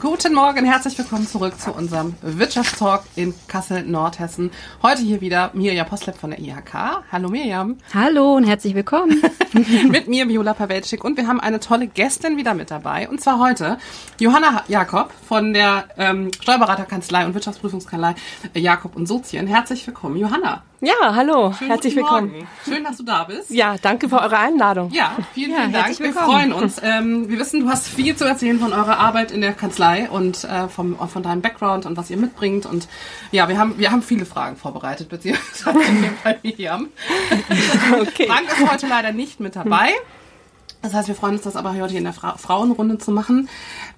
Guten Morgen, herzlich willkommen zurück zu unserem Wirtschaftstalk in Kassel, Nordhessen. Heute hier wieder Mirja Poslep von der IHK. Hallo Mirjam. Hallo und herzlich willkommen. mit mir Viola Pawelczyk und wir haben eine tolle Gästin wieder mit dabei. Und zwar heute Johanna Jakob von der ähm, Steuerberaterkanzlei und Wirtschaftsprüfungskanzlei Jakob und Sozien. Herzlich willkommen, Johanna. Ja, hallo, Schönen herzlich willkommen. Morgen. Schön, dass du da bist. Ja, danke für eure Einladung. Ja, vielen, vielen ja, Dank. Wir freuen uns. Ähm, wir wissen, du hast viel zu erzählen von eurer Arbeit in der Kanzlei und äh, vom, von deinem Background und was ihr mitbringt. Und ja, wir haben, wir haben viele Fragen vorbereitet, beziehungsweise in dem Fall Miriam. Okay. Frank ist heute leider nicht mit dabei. Das heißt, wir freuen uns, das aber heute in der Fra Frauenrunde zu machen.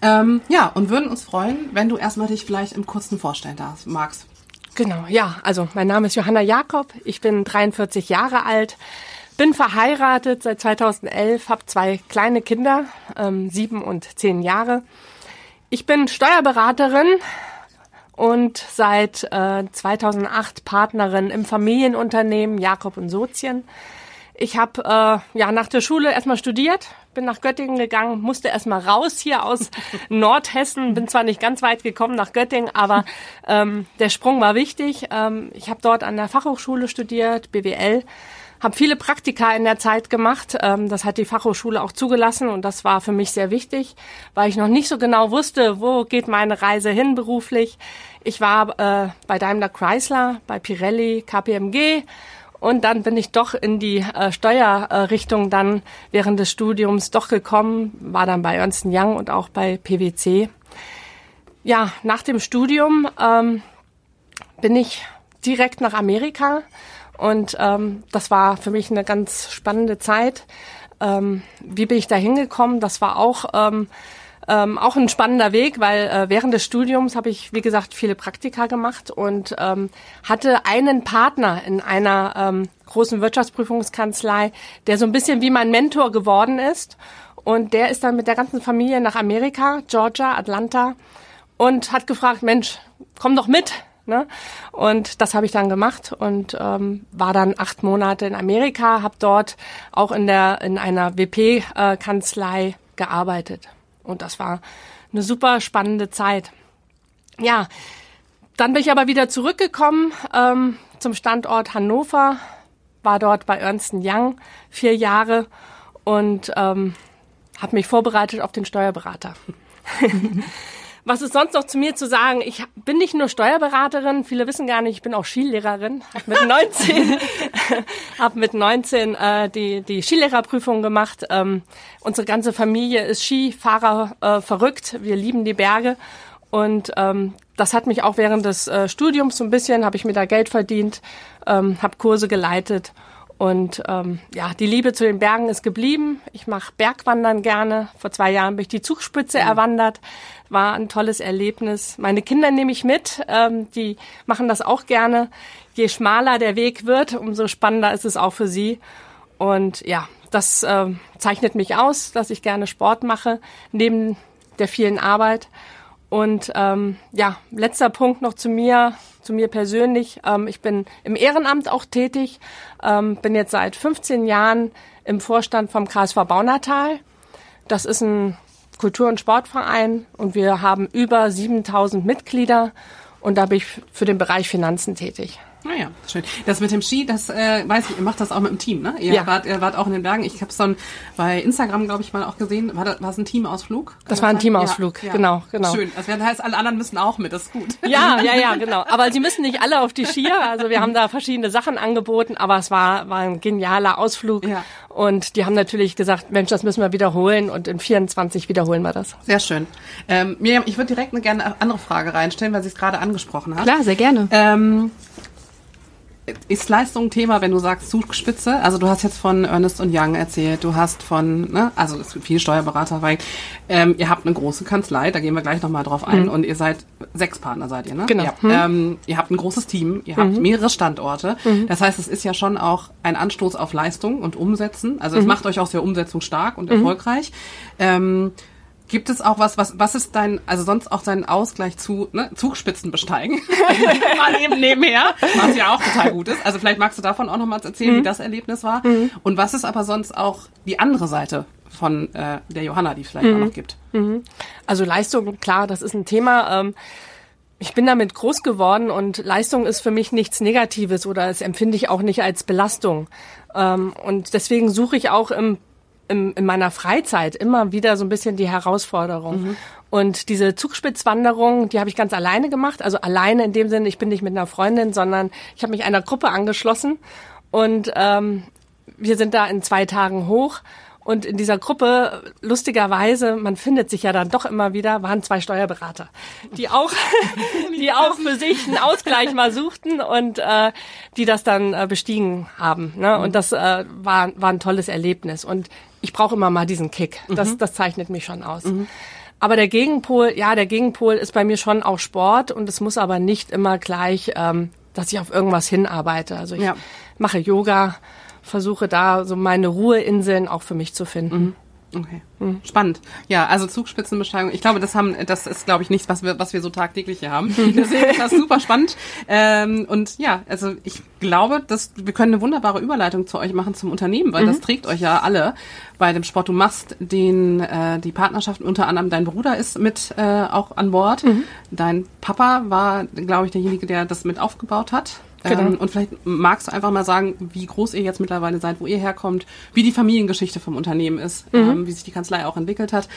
Ähm, ja, und würden uns freuen, wenn du erstmal dich vielleicht im Kurzen vorstellen darfst, magst. Genau, ja. Also mein Name ist Johanna Jakob. Ich bin 43 Jahre alt, bin verheiratet seit 2011, habe zwei kleine Kinder, ähm, sieben und zehn Jahre. Ich bin Steuerberaterin und seit äh, 2008 Partnerin im Familienunternehmen Jakob und Sozien. Ich habe äh, ja nach der Schule erstmal studiert, bin nach Göttingen gegangen, musste erstmal raus hier aus Nordhessen, bin zwar nicht ganz weit gekommen nach Göttingen, aber ähm, der Sprung war wichtig. Ähm, ich habe dort an der Fachhochschule studiert, BWL, habe viele Praktika in der Zeit gemacht. Ähm, das hat die Fachhochschule auch zugelassen und das war für mich sehr wichtig, weil ich noch nicht so genau wusste, wo geht meine Reise hin beruflich. Ich war äh, bei Daimler Chrysler, bei Pirelli, KPMG und dann bin ich doch in die äh, Steuerrichtung dann während des Studiums doch gekommen, war dann bei Ernst Young und auch bei PwC. Ja, nach dem Studium ähm, bin ich direkt nach Amerika und ähm, das war für mich eine ganz spannende Zeit. Ähm, wie bin ich da hingekommen? Das war auch ähm, ähm, auch ein spannender Weg, weil äh, während des Studiums habe ich, wie gesagt, viele Praktika gemacht und ähm, hatte einen Partner in einer ähm, großen Wirtschaftsprüfungskanzlei, der so ein bisschen wie mein Mentor geworden ist. Und der ist dann mit der ganzen Familie nach Amerika, Georgia, Atlanta, und hat gefragt, Mensch, komm doch mit. Ne? Und das habe ich dann gemacht und ähm, war dann acht Monate in Amerika, habe dort auch in der in einer WP-Kanzlei äh, gearbeitet. Und das war eine super spannende Zeit. Ja, dann bin ich aber wieder zurückgekommen ähm, zum Standort Hannover, war dort bei Ernst Young vier Jahre und ähm, habe mich vorbereitet auf den Steuerberater. Was ist sonst noch zu mir zu sagen? Ich bin nicht nur Steuerberaterin, viele wissen gar nicht, ich bin auch Skilehrerin. Hab mit 19, hab mit 19 äh, die, die Skilehrerprüfung gemacht. Ähm, unsere ganze Familie ist Skifahrer äh, verrückt. Wir lieben die Berge. Und ähm, das hat mich auch während des äh, Studiums so ein bisschen, habe ich mir da Geld verdient, ähm, habe Kurse geleitet und ähm, ja, die Liebe zu den Bergen ist geblieben. Ich mache Bergwandern gerne. Vor zwei Jahren bin ich die Zugspitze mhm. erwandert. War ein tolles Erlebnis. Meine Kinder nehme ich mit. Ähm, die machen das auch gerne. Je schmaler der Weg wird, umso spannender ist es auch für sie. Und ja, das äh, zeichnet mich aus, dass ich gerne Sport mache, neben der vielen Arbeit. Und ähm, ja, letzter Punkt noch zu mir, zu mir persönlich. Ähm, ich bin im Ehrenamt auch tätig, ähm, bin jetzt seit 15 Jahren im Vorstand vom KSV Baunatal. Das ist ein Kultur- und Sportverein und wir haben über 7000 Mitglieder und da bin ich für den Bereich Finanzen tätig. Naja, ah schön. Das mit dem Ski, das äh, weiß ich, ihr macht das auch mit dem Team, ne? Ihr, ja. wart, ihr wart auch in den Bergen. Ich habe es dann bei Instagram, glaube ich, mal auch gesehen. War das war es ein Teamausflug? Das war ein sein? Teamausflug, ja, genau, genau. Schön. Also das heißt, alle anderen müssen auch mit, das ist gut. Ja, ja, ja, genau. Aber sie müssen nicht alle auf die Skier. Also wir haben da verschiedene Sachen angeboten, aber es war, war ein genialer Ausflug. Ja. Und die haben natürlich gesagt, Mensch, das müssen wir wiederholen und in 24 wiederholen wir das. Sehr schön. Ähm, Miriam, ich würde direkt eine gerne andere Frage reinstellen, weil sie es gerade angesprochen hat. Klar, sehr gerne. Ähm, ist Leistung ein Thema, wenn du sagst Zugspitze? Also du hast jetzt von Ernest und Young erzählt, du hast von, ne, also es gibt viele Steuerberater, weil ähm, ihr habt eine große Kanzlei, da gehen wir gleich nochmal drauf ein mhm. und ihr seid sechs Partner seid ihr, ne? Genau. Habt, mhm. ähm, ihr habt ein großes Team, ihr habt mhm. mehrere Standorte. Mhm. Das heißt, es ist ja schon auch ein Anstoß auf Leistung und Umsetzen. Also es mhm. macht euch auch sehr umsetzungsstark und erfolgreich. Ähm, Gibt es auch was, was, was ist dein, also sonst auch dein Ausgleich zu ne, Zugspitzen besteigen? mal eben nebenher, was ja auch total gut ist. Also vielleicht magst du davon auch noch mal erzählen, mhm. wie das Erlebnis war. Mhm. Und was ist aber sonst auch die andere Seite von äh, der Johanna, die es vielleicht mhm. auch noch gibt? Mhm. Also Leistung, klar, das ist ein Thema. Ähm, ich bin damit groß geworden und Leistung ist für mich nichts Negatives oder es empfinde ich auch nicht als Belastung. Ähm, und deswegen suche ich auch im im, in meiner Freizeit immer wieder so ein bisschen die Herausforderung. Mhm. Und diese Zugspitzwanderung, die habe ich ganz alleine gemacht. Also alleine in dem Sinne, ich bin nicht mit einer Freundin, sondern ich habe mich einer Gruppe angeschlossen und ähm, wir sind da in zwei Tagen hoch. Und in dieser Gruppe, lustigerweise, man findet sich ja dann doch immer wieder, waren zwei Steuerberater, die auch, die auch für sich einen Ausgleich mal suchten und äh, die das dann äh, bestiegen haben. Ne? Und das äh, war, war ein tolles Erlebnis. Und ich brauche immer mal diesen Kick. Das, mhm. das zeichnet mich schon aus. Mhm. Aber der Gegenpol, ja, der Gegenpol ist bei mir schon auch Sport und es muss aber nicht immer gleich, ähm, dass ich auf irgendwas hinarbeite. Also ich ja. mache Yoga, versuche da so meine Ruheinseln auch für mich zu finden. Mhm. Okay. Mhm. Spannend. Ja, also Zugspitzenbesteigung. Ich glaube, das haben, das ist, glaube ich, nichts, was wir, was wir so tagtäglich hier haben. Deswegen ist das super spannend. Ähm, und ja, also ich glaube, dass wir können eine wunderbare Überleitung zu euch machen zum Unternehmen, weil mhm. das trägt euch ja alle bei dem Sport. Du machst den, äh, die Partnerschaft unter anderem dein Bruder ist mit äh, auch an Bord. Mhm. Dein Papa war, glaube ich, derjenige, der das mit aufgebaut hat. Genau. Ähm, und vielleicht magst du einfach mal sagen, wie groß ihr jetzt mittlerweile seid, wo ihr herkommt, wie die Familiengeschichte vom Unternehmen ist, mhm. ähm, wie sich die Kanzlei auch entwickelt hat.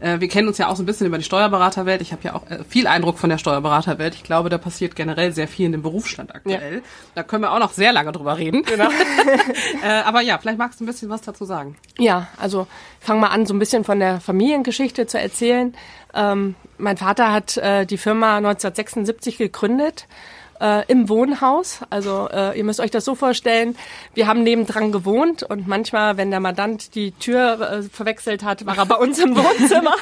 Äh, wir kennen uns ja auch so ein bisschen über die Steuerberaterwelt. Ich habe ja auch äh, viel Eindruck von der Steuerberaterwelt. Ich glaube, da passiert generell sehr viel in dem Berufsstand aktuell. Ja. Da können wir auch noch sehr lange drüber reden. Genau. äh, aber ja, vielleicht magst du ein bisschen was dazu sagen. Ja, also fang mal an, so ein bisschen von der Familiengeschichte zu erzählen. Ähm, mein Vater hat äh, die Firma 1976 gegründet äh, im Wohnhaus. Also äh, ihr müsst euch das so vorstellen, wir haben nebendran gewohnt und manchmal, wenn der Mandant die Tür äh, verwechselt hat, war er bei uns im Wohnzimmer.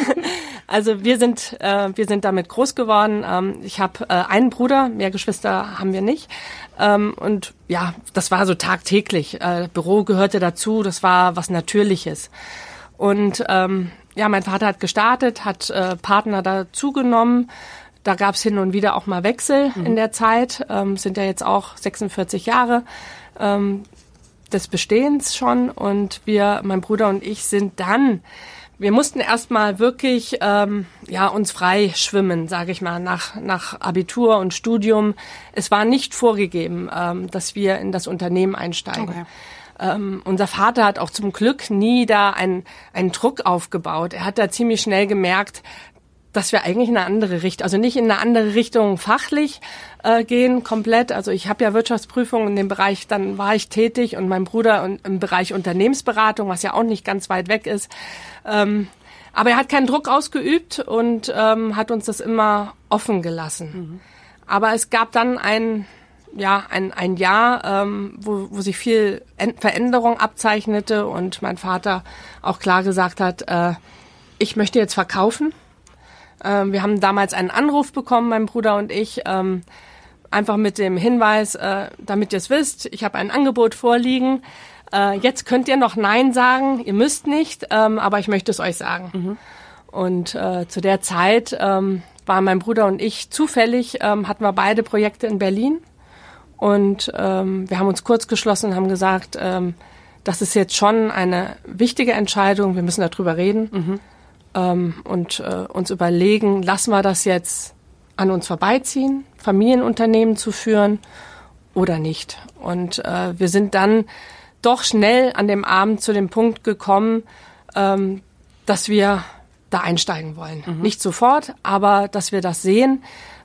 also wir sind, äh, wir sind damit groß geworden. Ähm, ich habe äh, einen Bruder, mehr Geschwister haben wir nicht. Ähm, und ja, das war so tagtäglich. Äh, Büro gehörte dazu, das war was Natürliches. Und ähm, ja, mein Vater hat gestartet, hat äh, Partner dazugenommen. Da gab es hin und wieder auch mal Wechsel mhm. in der Zeit. Ähm, sind ja jetzt auch 46 Jahre ähm, des Bestehens schon. Und wir, mein Bruder und ich, sind dann wir mussten erstmal wirklich ähm, ja uns frei schwimmen, sage ich mal, nach nach Abitur und Studium. Es war nicht vorgegeben, ähm, dass wir in das Unternehmen einsteigen. Okay. Ähm, unser Vater hat auch zum Glück nie da einen, einen Druck aufgebaut. Er hat da ziemlich schnell gemerkt, dass wir eigentlich in eine andere Richtung, also nicht in eine andere Richtung fachlich äh, gehen komplett. Also ich habe ja Wirtschaftsprüfung in dem Bereich, dann war ich tätig und mein Bruder im Bereich Unternehmensberatung, was ja auch nicht ganz weit weg ist. Ähm, aber er hat keinen Druck ausgeübt und ähm, hat uns das immer offen gelassen. Mhm. Aber es gab dann ein ja ein, ein Jahr, ähm, wo, wo sich viel Veränderung abzeichnete und mein Vater auch klar gesagt hat, äh, ich möchte jetzt verkaufen ähm, wir haben damals einen Anruf bekommen, mein Bruder und ich, ähm, einfach mit dem Hinweis, äh, damit ihr es wisst, ich habe ein Angebot vorliegen. Äh, jetzt könnt ihr noch Nein sagen, ihr müsst nicht, ähm, aber ich möchte es euch sagen. Mhm. Und äh, zu der Zeit ähm, waren mein Bruder und ich zufällig, ähm, hatten wir beide Projekte in Berlin. Und ähm, wir haben uns kurz geschlossen und haben gesagt, ähm, das ist jetzt schon eine wichtige Entscheidung, wir müssen darüber reden. Mhm ähm, und äh, uns überlegen, lassen wir das jetzt an uns vorbeiziehen, Familienunternehmen zu führen oder nicht. Und äh, wir sind dann doch schnell an dem Abend zu dem Punkt gekommen, ähm, dass wir da einsteigen wollen. Mhm. Nicht sofort, aber dass wir das sehen.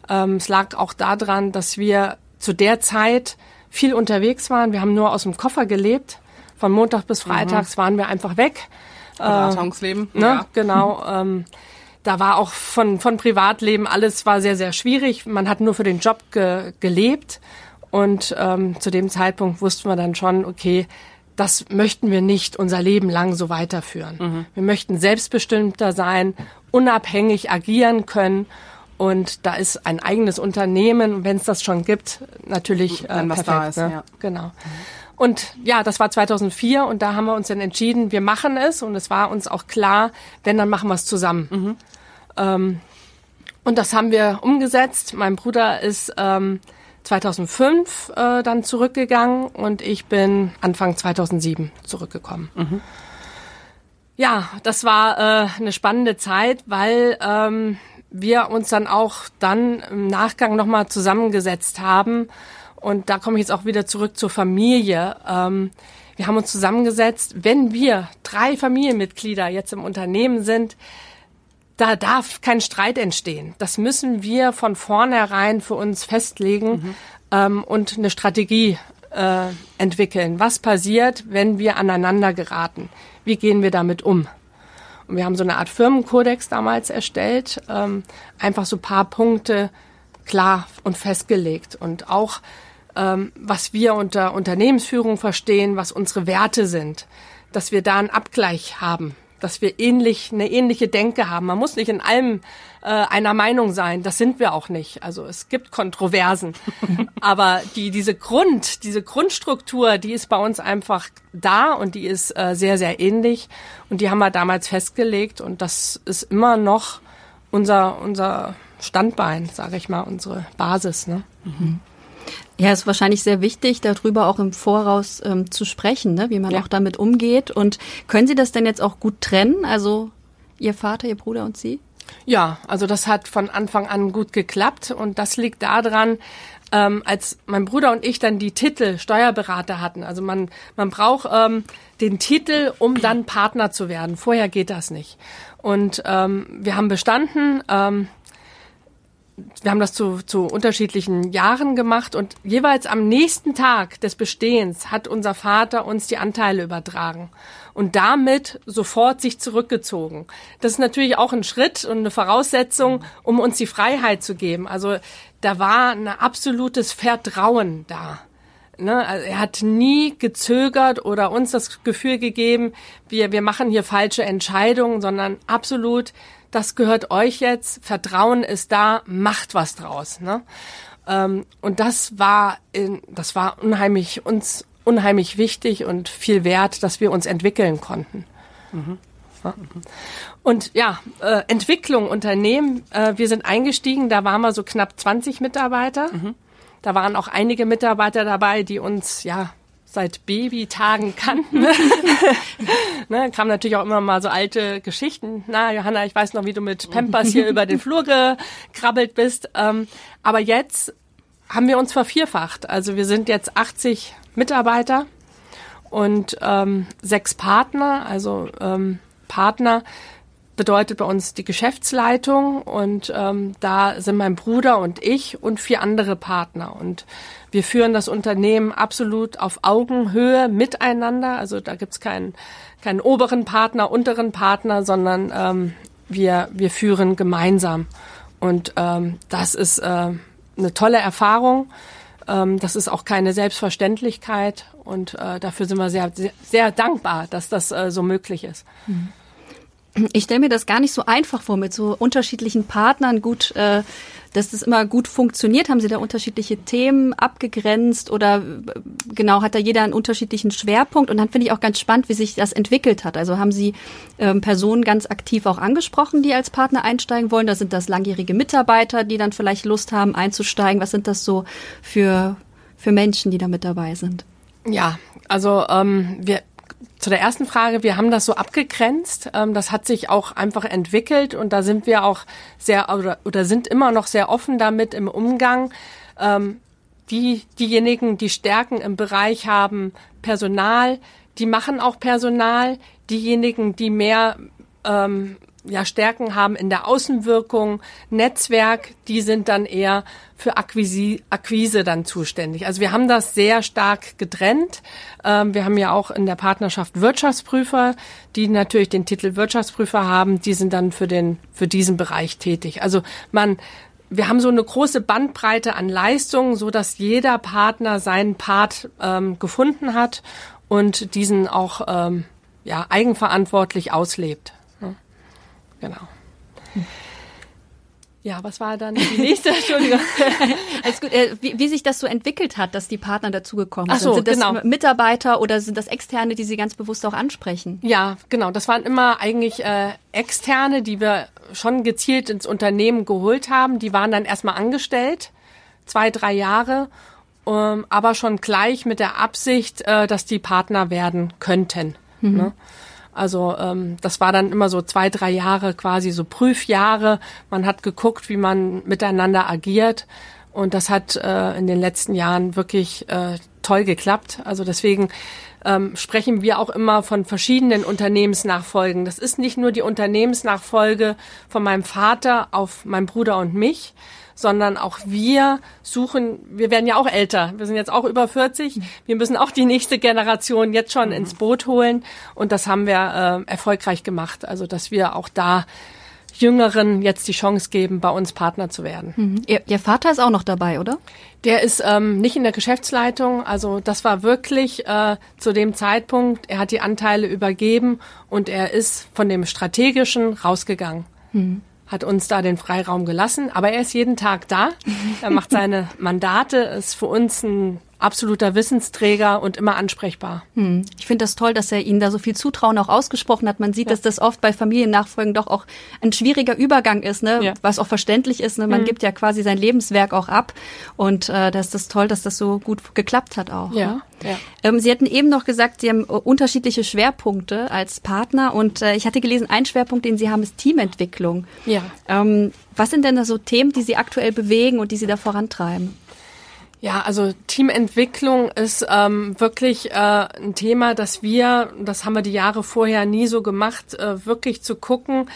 Ähm, es lag auch daran, dass wir zu der Zeit viel unterwegs waren. Wir haben nur aus dem Koffer gelebt. Von Montag bis Freitags mhm. waren wir einfach weg. Beratungsleben. Äh, ne? Ja. Genau. Ähm, da war auch von, von Privatleben alles war sehr, sehr schwierig. Man hat nur für den Job ge, gelebt. Und ähm, zu dem Zeitpunkt wussten wir dann schon, okay, das möchten wir nicht unser Leben lang so weiterführen. Mhm. Wir möchten selbstbestimmter sein, unabhängig agieren können. Und da ist ein eigenes Unternehmen, wenn es das schon gibt, natürlich äh, perfekt. Ist, ne? ja. Genau. Mhm. Und ja, das war 2004 und da haben wir uns dann entschieden, wir machen es und es war uns auch klar, wenn, dann machen wir es zusammen. Mhm. Ähm, und das haben wir umgesetzt. Mein Bruder ist ähm, 2005 äh, dann zurückgegangen und ich bin Anfang 2007 zurückgekommen. Mhm. Ja, das war äh, eine spannende Zeit, weil ähm, wir uns dann auch dann im Nachgang nochmal zusammengesetzt haben. Und da komme ich jetzt auch wieder zurück zur Familie. Ähm, wir haben uns zusammengesetzt, wenn wir drei Familienmitglieder jetzt im Unternehmen sind, da darf kein Streit entstehen. Das müssen wir von vornherein für uns festlegen mhm. ähm, und eine Strategie äh, entwickeln. Was passiert, wenn wir aneinander geraten? Wie gehen wir damit um? Und wir haben so eine Art Firmenkodex damals erstellt, ähm, einfach so paar Punkte klar und festgelegt und auch ähm, was wir unter Unternehmensführung verstehen, was unsere Werte sind, dass wir da einen Abgleich haben dass wir ähnlich eine ähnliche Denke haben. Man muss nicht in allem äh, einer Meinung sein. Das sind wir auch nicht. Also es gibt Kontroversen, aber die diese Grund, diese Grundstruktur, die ist bei uns einfach da und die ist äh, sehr sehr ähnlich und die haben wir damals festgelegt und das ist immer noch unser unser Standbein, sage ich mal, unsere Basis. Ne? Mhm. Ja, ist wahrscheinlich sehr wichtig, darüber auch im Voraus ähm, zu sprechen, ne? wie man ja. auch damit umgeht. Und können Sie das denn jetzt auch gut trennen? Also Ihr Vater, Ihr Bruder und Sie? Ja, also das hat von Anfang an gut geklappt und das liegt daran, ähm, als mein Bruder und ich dann die Titel Steuerberater hatten. Also man, man braucht ähm, den Titel, um dann Partner zu werden. Vorher geht das nicht. Und ähm, wir haben bestanden. Ähm, wir haben das zu, zu unterschiedlichen Jahren gemacht und jeweils am nächsten Tag des Bestehens hat unser Vater uns die Anteile übertragen und damit sofort sich zurückgezogen. Das ist natürlich auch ein Schritt und eine Voraussetzung, um uns die Freiheit zu geben. Also da war ein absolutes Vertrauen da. Ne, also er hat nie gezögert oder uns das Gefühl gegeben, wir, wir machen hier falsche Entscheidungen, sondern absolut das gehört euch jetzt, Vertrauen ist da, macht was draus. Ne? Ähm, und das war, in, das war unheimlich uns unheimlich wichtig und viel wert, dass wir uns entwickeln konnten. Mhm. Ja. Und ja, äh, Entwicklung, Unternehmen, äh, wir sind eingestiegen, da waren wir so knapp 20 Mitarbeiter. Mhm. Da waren auch einige Mitarbeiter dabei, die uns ja seit Babytagen kannten. ne, kamen natürlich auch immer mal so alte Geschichten. Na, Johanna, ich weiß noch, wie du mit Pampers hier über den Flur gekrabbelt bist. Ähm, aber jetzt haben wir uns vervierfacht. Also wir sind jetzt 80 Mitarbeiter und ähm, sechs Partner, also ähm, Partner bedeutet bei uns die Geschäftsleitung und ähm, da sind mein Bruder und ich und vier andere Partner und wir führen das Unternehmen absolut auf Augenhöhe miteinander. Also da gibt's keinen, keinen oberen Partner, unteren Partner, sondern ähm, wir, wir führen gemeinsam. Und ähm, das ist äh, eine tolle Erfahrung. Ähm, das ist auch keine Selbstverständlichkeit. Und äh, dafür sind wir sehr, sehr, sehr dankbar, dass das äh, so möglich ist. Mhm. Ich stelle mir das gar nicht so einfach vor, mit so unterschiedlichen Partnern gut äh, dass das immer gut funktioniert? Haben Sie da unterschiedliche Themen abgegrenzt oder äh, genau hat da jeder einen unterschiedlichen Schwerpunkt? Und dann finde ich auch ganz spannend, wie sich das entwickelt hat. Also haben Sie ähm, Personen ganz aktiv auch angesprochen, die als Partner einsteigen wollen? Da sind das langjährige Mitarbeiter, die dann vielleicht Lust haben einzusteigen. Was sind das so für, für Menschen, die da mit dabei sind? Ja, also ähm, wir zu der ersten Frage, wir haben das so abgegrenzt. Ähm, das hat sich auch einfach entwickelt und da sind wir auch sehr oder, oder sind immer noch sehr offen damit im Umgang. Ähm, die, diejenigen, die Stärken im Bereich haben, Personal, die machen auch Personal. Diejenigen, die mehr ähm, ja, Stärken haben in der Außenwirkung, Netzwerk, die sind dann eher für Akquise, Akquise dann zuständig. Also wir haben das sehr stark getrennt. Ähm, wir haben ja auch in der Partnerschaft Wirtschaftsprüfer, die natürlich den Titel Wirtschaftsprüfer haben, die sind dann für den, für diesen Bereich tätig. Also man, wir haben so eine große Bandbreite an Leistungen, so dass jeder Partner seinen Part ähm, gefunden hat und diesen auch ähm, ja, eigenverantwortlich auslebt. Ja, genau. Ja, was war dann die nächste? Entschuldigung. Alles gut. Äh, wie, wie, sich das so entwickelt hat, dass die Partner dazugekommen so, sind. Sind das genau. Mitarbeiter oder sind das Externe, die Sie ganz bewusst auch ansprechen? Ja, genau. Das waren immer eigentlich äh, Externe, die wir schon gezielt ins Unternehmen geholt haben. Die waren dann erstmal angestellt, zwei, drei Jahre, ähm, aber schon gleich mit der Absicht, äh, dass die Partner werden könnten. Mhm. Ne? Also ähm, das war dann immer so zwei, drei Jahre quasi so Prüfjahre. Man hat geguckt, wie man miteinander agiert. Und das hat äh, in den letzten Jahren wirklich äh, toll geklappt. Also deswegen ähm, sprechen wir auch immer von verschiedenen Unternehmensnachfolgen. Das ist nicht nur die Unternehmensnachfolge von meinem Vater auf meinen Bruder und mich, sondern auch wir suchen, wir werden ja auch älter, wir sind jetzt auch über 40, wir müssen auch die nächste Generation jetzt schon ins Boot holen und das haben wir äh, erfolgreich gemacht, also dass wir auch da Jüngeren jetzt die Chance geben, bei uns Partner zu werden. Mhm. Ihr, Ihr, Vater ist auch noch dabei, oder? Der ist ähm, nicht in der Geschäftsleitung. Also das war wirklich äh, zu dem Zeitpunkt, er hat die Anteile übergeben und er ist von dem Strategischen rausgegangen. Mhm hat uns da den Freiraum gelassen. Aber er ist jeden Tag da. Er macht seine Mandate, ist für uns ein absoluter Wissensträger und immer ansprechbar. Hm. Ich finde das toll, dass er Ihnen da so viel Zutrauen auch ausgesprochen hat. Man sieht, ja. dass das oft bei Familiennachfolgen doch auch ein schwieriger Übergang ist, ne? Ja. was auch verständlich ist. Ne? Man mhm. gibt ja quasi sein Lebenswerk auch ab und äh, das ist das toll, dass das so gut geklappt hat auch. Ja. Ne? ja. Ähm, Sie hatten eben noch gesagt, Sie haben äh, unterschiedliche Schwerpunkte als Partner und äh, ich hatte gelesen, ein Schwerpunkt, den Sie haben, ist Teamentwicklung. Ja. Ähm, was sind denn da so Themen, die Sie aktuell bewegen und die Sie da vorantreiben? Ja, also Teamentwicklung ist ähm, wirklich äh, ein Thema, dass wir, das haben wir die Jahre vorher nie so gemacht, äh, wirklich zu gucken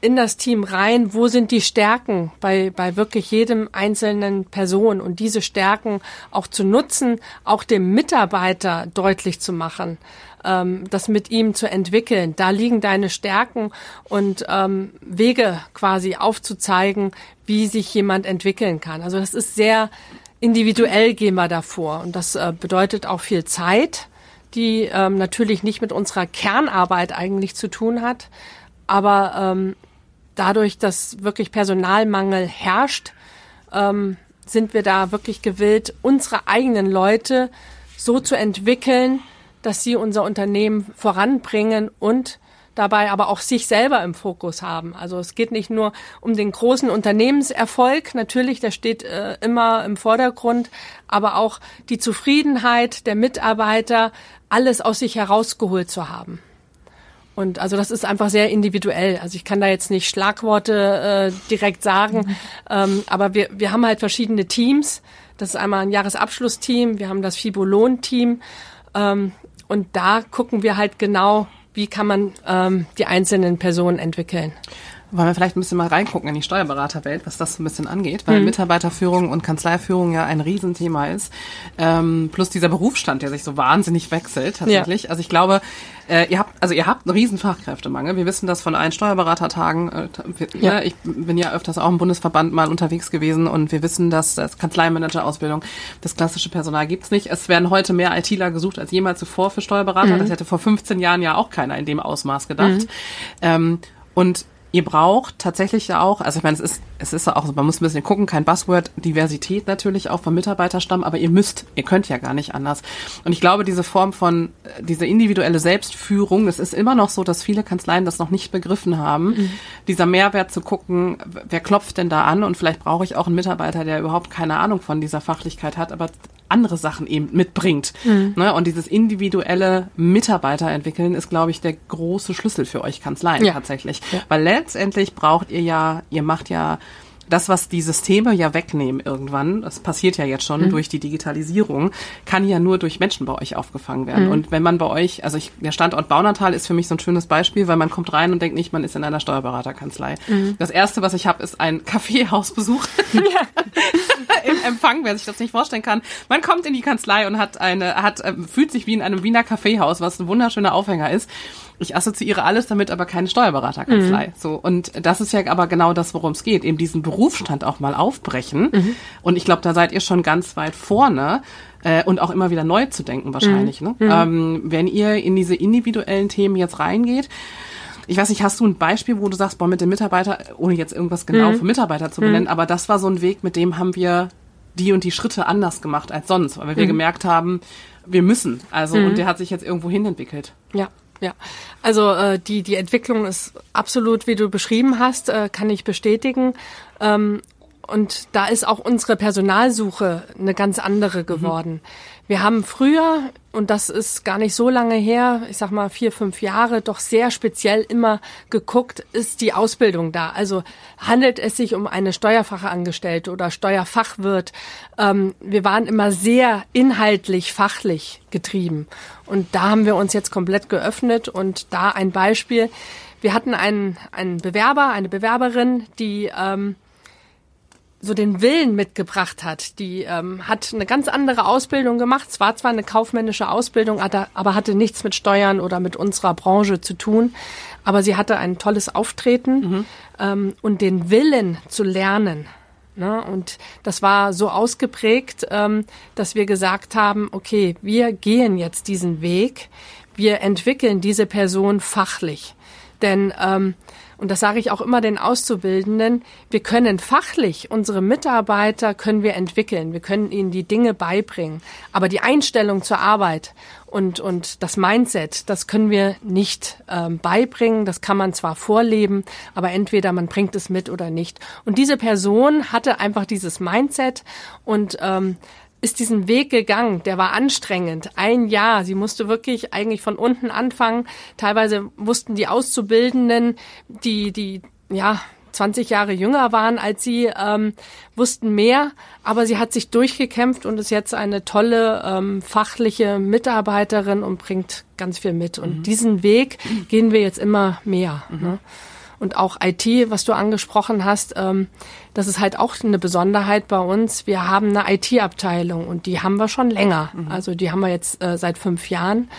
in das Team rein, wo sind die Stärken bei, bei wirklich jedem einzelnen Person und diese Stärken auch zu nutzen, auch dem Mitarbeiter deutlich zu machen ähm, das mit ihm zu entwickeln. Da liegen deine Stärken und ähm, Wege quasi aufzuzeigen, wie sich jemand entwickeln kann. Also das ist sehr individuell gehen wir davor. Und das äh, bedeutet auch viel Zeit, die ähm, natürlich nicht mit unserer Kernarbeit eigentlich zu tun hat. Aber ähm, dadurch, dass wirklich Personalmangel herrscht, ähm, sind wir da wirklich gewillt, unsere eigenen Leute so zu entwickeln, dass sie unser Unternehmen voranbringen und dabei aber auch sich selber im Fokus haben. Also es geht nicht nur um den großen Unternehmenserfolg, natürlich, der steht äh, immer im Vordergrund, aber auch die Zufriedenheit der Mitarbeiter, alles aus sich herausgeholt zu haben. Und also das ist einfach sehr individuell. Also ich kann da jetzt nicht Schlagworte äh, direkt sagen, mhm. ähm, aber wir, wir haben halt verschiedene Teams. Das ist einmal ein Jahresabschlussteam, wir haben das Fibolon-Team ähm, und da gucken wir halt genau, wie kann man ähm, die einzelnen Personen entwickeln. Wollen wir vielleicht ein bisschen mal reingucken in die Steuerberaterwelt, was das so ein bisschen angeht, weil mhm. Mitarbeiterführung und Kanzleiführung ja ein Riesenthema ist. Ähm, plus dieser Berufsstand, der sich so wahnsinnig wechselt tatsächlich. Ja. Also ich glaube, äh, ihr habt, also ihr habt einen riesen Fachkräftemangel. Wir wissen das von allen Steuerberatertagen. Äh, ja. ne, ich bin ja öfters auch im Bundesverband mal unterwegs gewesen und wir wissen, dass das Kanzleimanager-Ausbildung, das klassische Personal gibt's nicht. Es werden heute mehr ITler gesucht als jemals zuvor für Steuerberater. Mhm. Das hätte vor 15 Jahren ja auch keiner in dem Ausmaß gedacht. Mhm. Ähm, und Ihr braucht tatsächlich ja auch, also ich meine, es ist, es ist auch, man muss ein bisschen gucken, kein Buzzword, Diversität natürlich auch vom Mitarbeiterstamm, aber ihr müsst, ihr könnt ja gar nicht anders. Und ich glaube, diese Form von, äh, diese individuelle Selbstführung, es ist immer noch so, dass viele Kanzleien das noch nicht begriffen haben. Mhm. Dieser Mehrwert zu gucken, wer klopft denn da an und vielleicht brauche ich auch einen Mitarbeiter, der überhaupt keine Ahnung von dieser Fachlichkeit hat, aber andere Sachen eben mitbringt. Mhm. Ne? Und dieses individuelle Mitarbeiter entwickeln ist, glaube ich, der große Schlüssel für euch Kanzleien ja. tatsächlich. Ja. Weil letztendlich braucht ihr ja, ihr macht ja das, was die Systeme ja wegnehmen irgendwann, das passiert ja jetzt schon mhm. durch die Digitalisierung, kann ja nur durch Menschen bei euch aufgefangen werden. Mhm. Und wenn man bei euch, also ich, der Standort Baunatal ist für mich so ein schönes Beispiel, weil man kommt rein und denkt nicht, man ist in einer Steuerberaterkanzlei. Mhm. Das erste, was ich habe, ist ein Kaffeehausbesuch im Empfang, wer sich das nicht vorstellen kann. Man kommt in die Kanzlei und hat eine, hat, äh, fühlt sich wie in einem Wiener Kaffeehaus, was ein wunderschöner Aufhänger ist ich assoziiere alles damit, aber keine Steuerberaterkanzlei. Mhm. So und das ist ja aber genau das, worum es geht, eben diesen Beruf Berufsstand auch mal aufbrechen. Mhm. Und ich glaube, da seid ihr schon ganz weit vorne äh, und auch immer wieder neu zu denken wahrscheinlich. Mhm. Ne? Mhm. Ähm, wenn ihr in diese individuellen Themen jetzt reingeht, ich weiß nicht, hast du ein Beispiel, wo du sagst, boah, mit dem Mitarbeiter, ohne jetzt irgendwas genau mhm. für Mitarbeiter zu benennen, mhm. aber das war so ein Weg, mit dem haben wir die und die Schritte anders gemacht als sonst, weil wir gemerkt haben, wir müssen. Also und der hat sich jetzt irgendwo hin entwickelt. Ja. Ja, also äh, die die Entwicklung ist absolut, wie du beschrieben hast, äh, kann ich bestätigen. Ähm, und da ist auch unsere Personalsuche eine ganz andere mhm. geworden. Mhm. Wir haben früher, und das ist gar nicht so lange her, ich sag mal vier, fünf Jahre, doch sehr speziell immer geguckt, ist die Ausbildung da? Also handelt es sich um eine Steuerfachangestellte oder Steuerfachwirt? Ähm, wir waren immer sehr inhaltlich, fachlich getrieben. Und da haben wir uns jetzt komplett geöffnet und da ein Beispiel. Wir hatten einen, einen Bewerber, eine Bewerberin, die ähm, so den Willen mitgebracht hat. Die ähm, hat eine ganz andere Ausbildung gemacht. Es war zwar eine kaufmännische Ausbildung, aber hatte nichts mit Steuern oder mit unserer Branche zu tun. Aber sie hatte ein tolles Auftreten mhm. ähm, und den Willen zu lernen. Ne? Und das war so ausgeprägt, ähm, dass wir gesagt haben, okay, wir gehen jetzt diesen Weg. Wir entwickeln diese Person fachlich. Denn ähm, und das sage ich auch immer den Auszubildenden, wir können fachlich unsere Mitarbeiter können wir entwickeln, wir können ihnen die Dinge beibringen, aber die Einstellung zur Arbeit und, und das Mindset, das können wir nicht ähm, beibringen, das kann man zwar vorleben, aber entweder man bringt es mit oder nicht. Und diese Person hatte einfach dieses Mindset und ähm, ist diesen Weg gegangen. Der war anstrengend. Ein Jahr. Sie musste wirklich eigentlich von unten anfangen. Teilweise wussten die Auszubildenden, die, die, ja, 20 Jahre jünger waren als sie, ähm, wussten mehr, aber sie hat sich durchgekämpft und ist jetzt eine tolle ähm, fachliche Mitarbeiterin und bringt ganz viel mit. Und mhm. diesen Weg gehen wir jetzt immer mehr. Mhm. Ne? und auch IT, was du angesprochen hast, ähm, das ist halt auch eine Besonderheit bei uns. Wir haben eine IT-Abteilung und die haben wir schon länger. Mhm. Also die haben wir jetzt äh, seit fünf Jahren.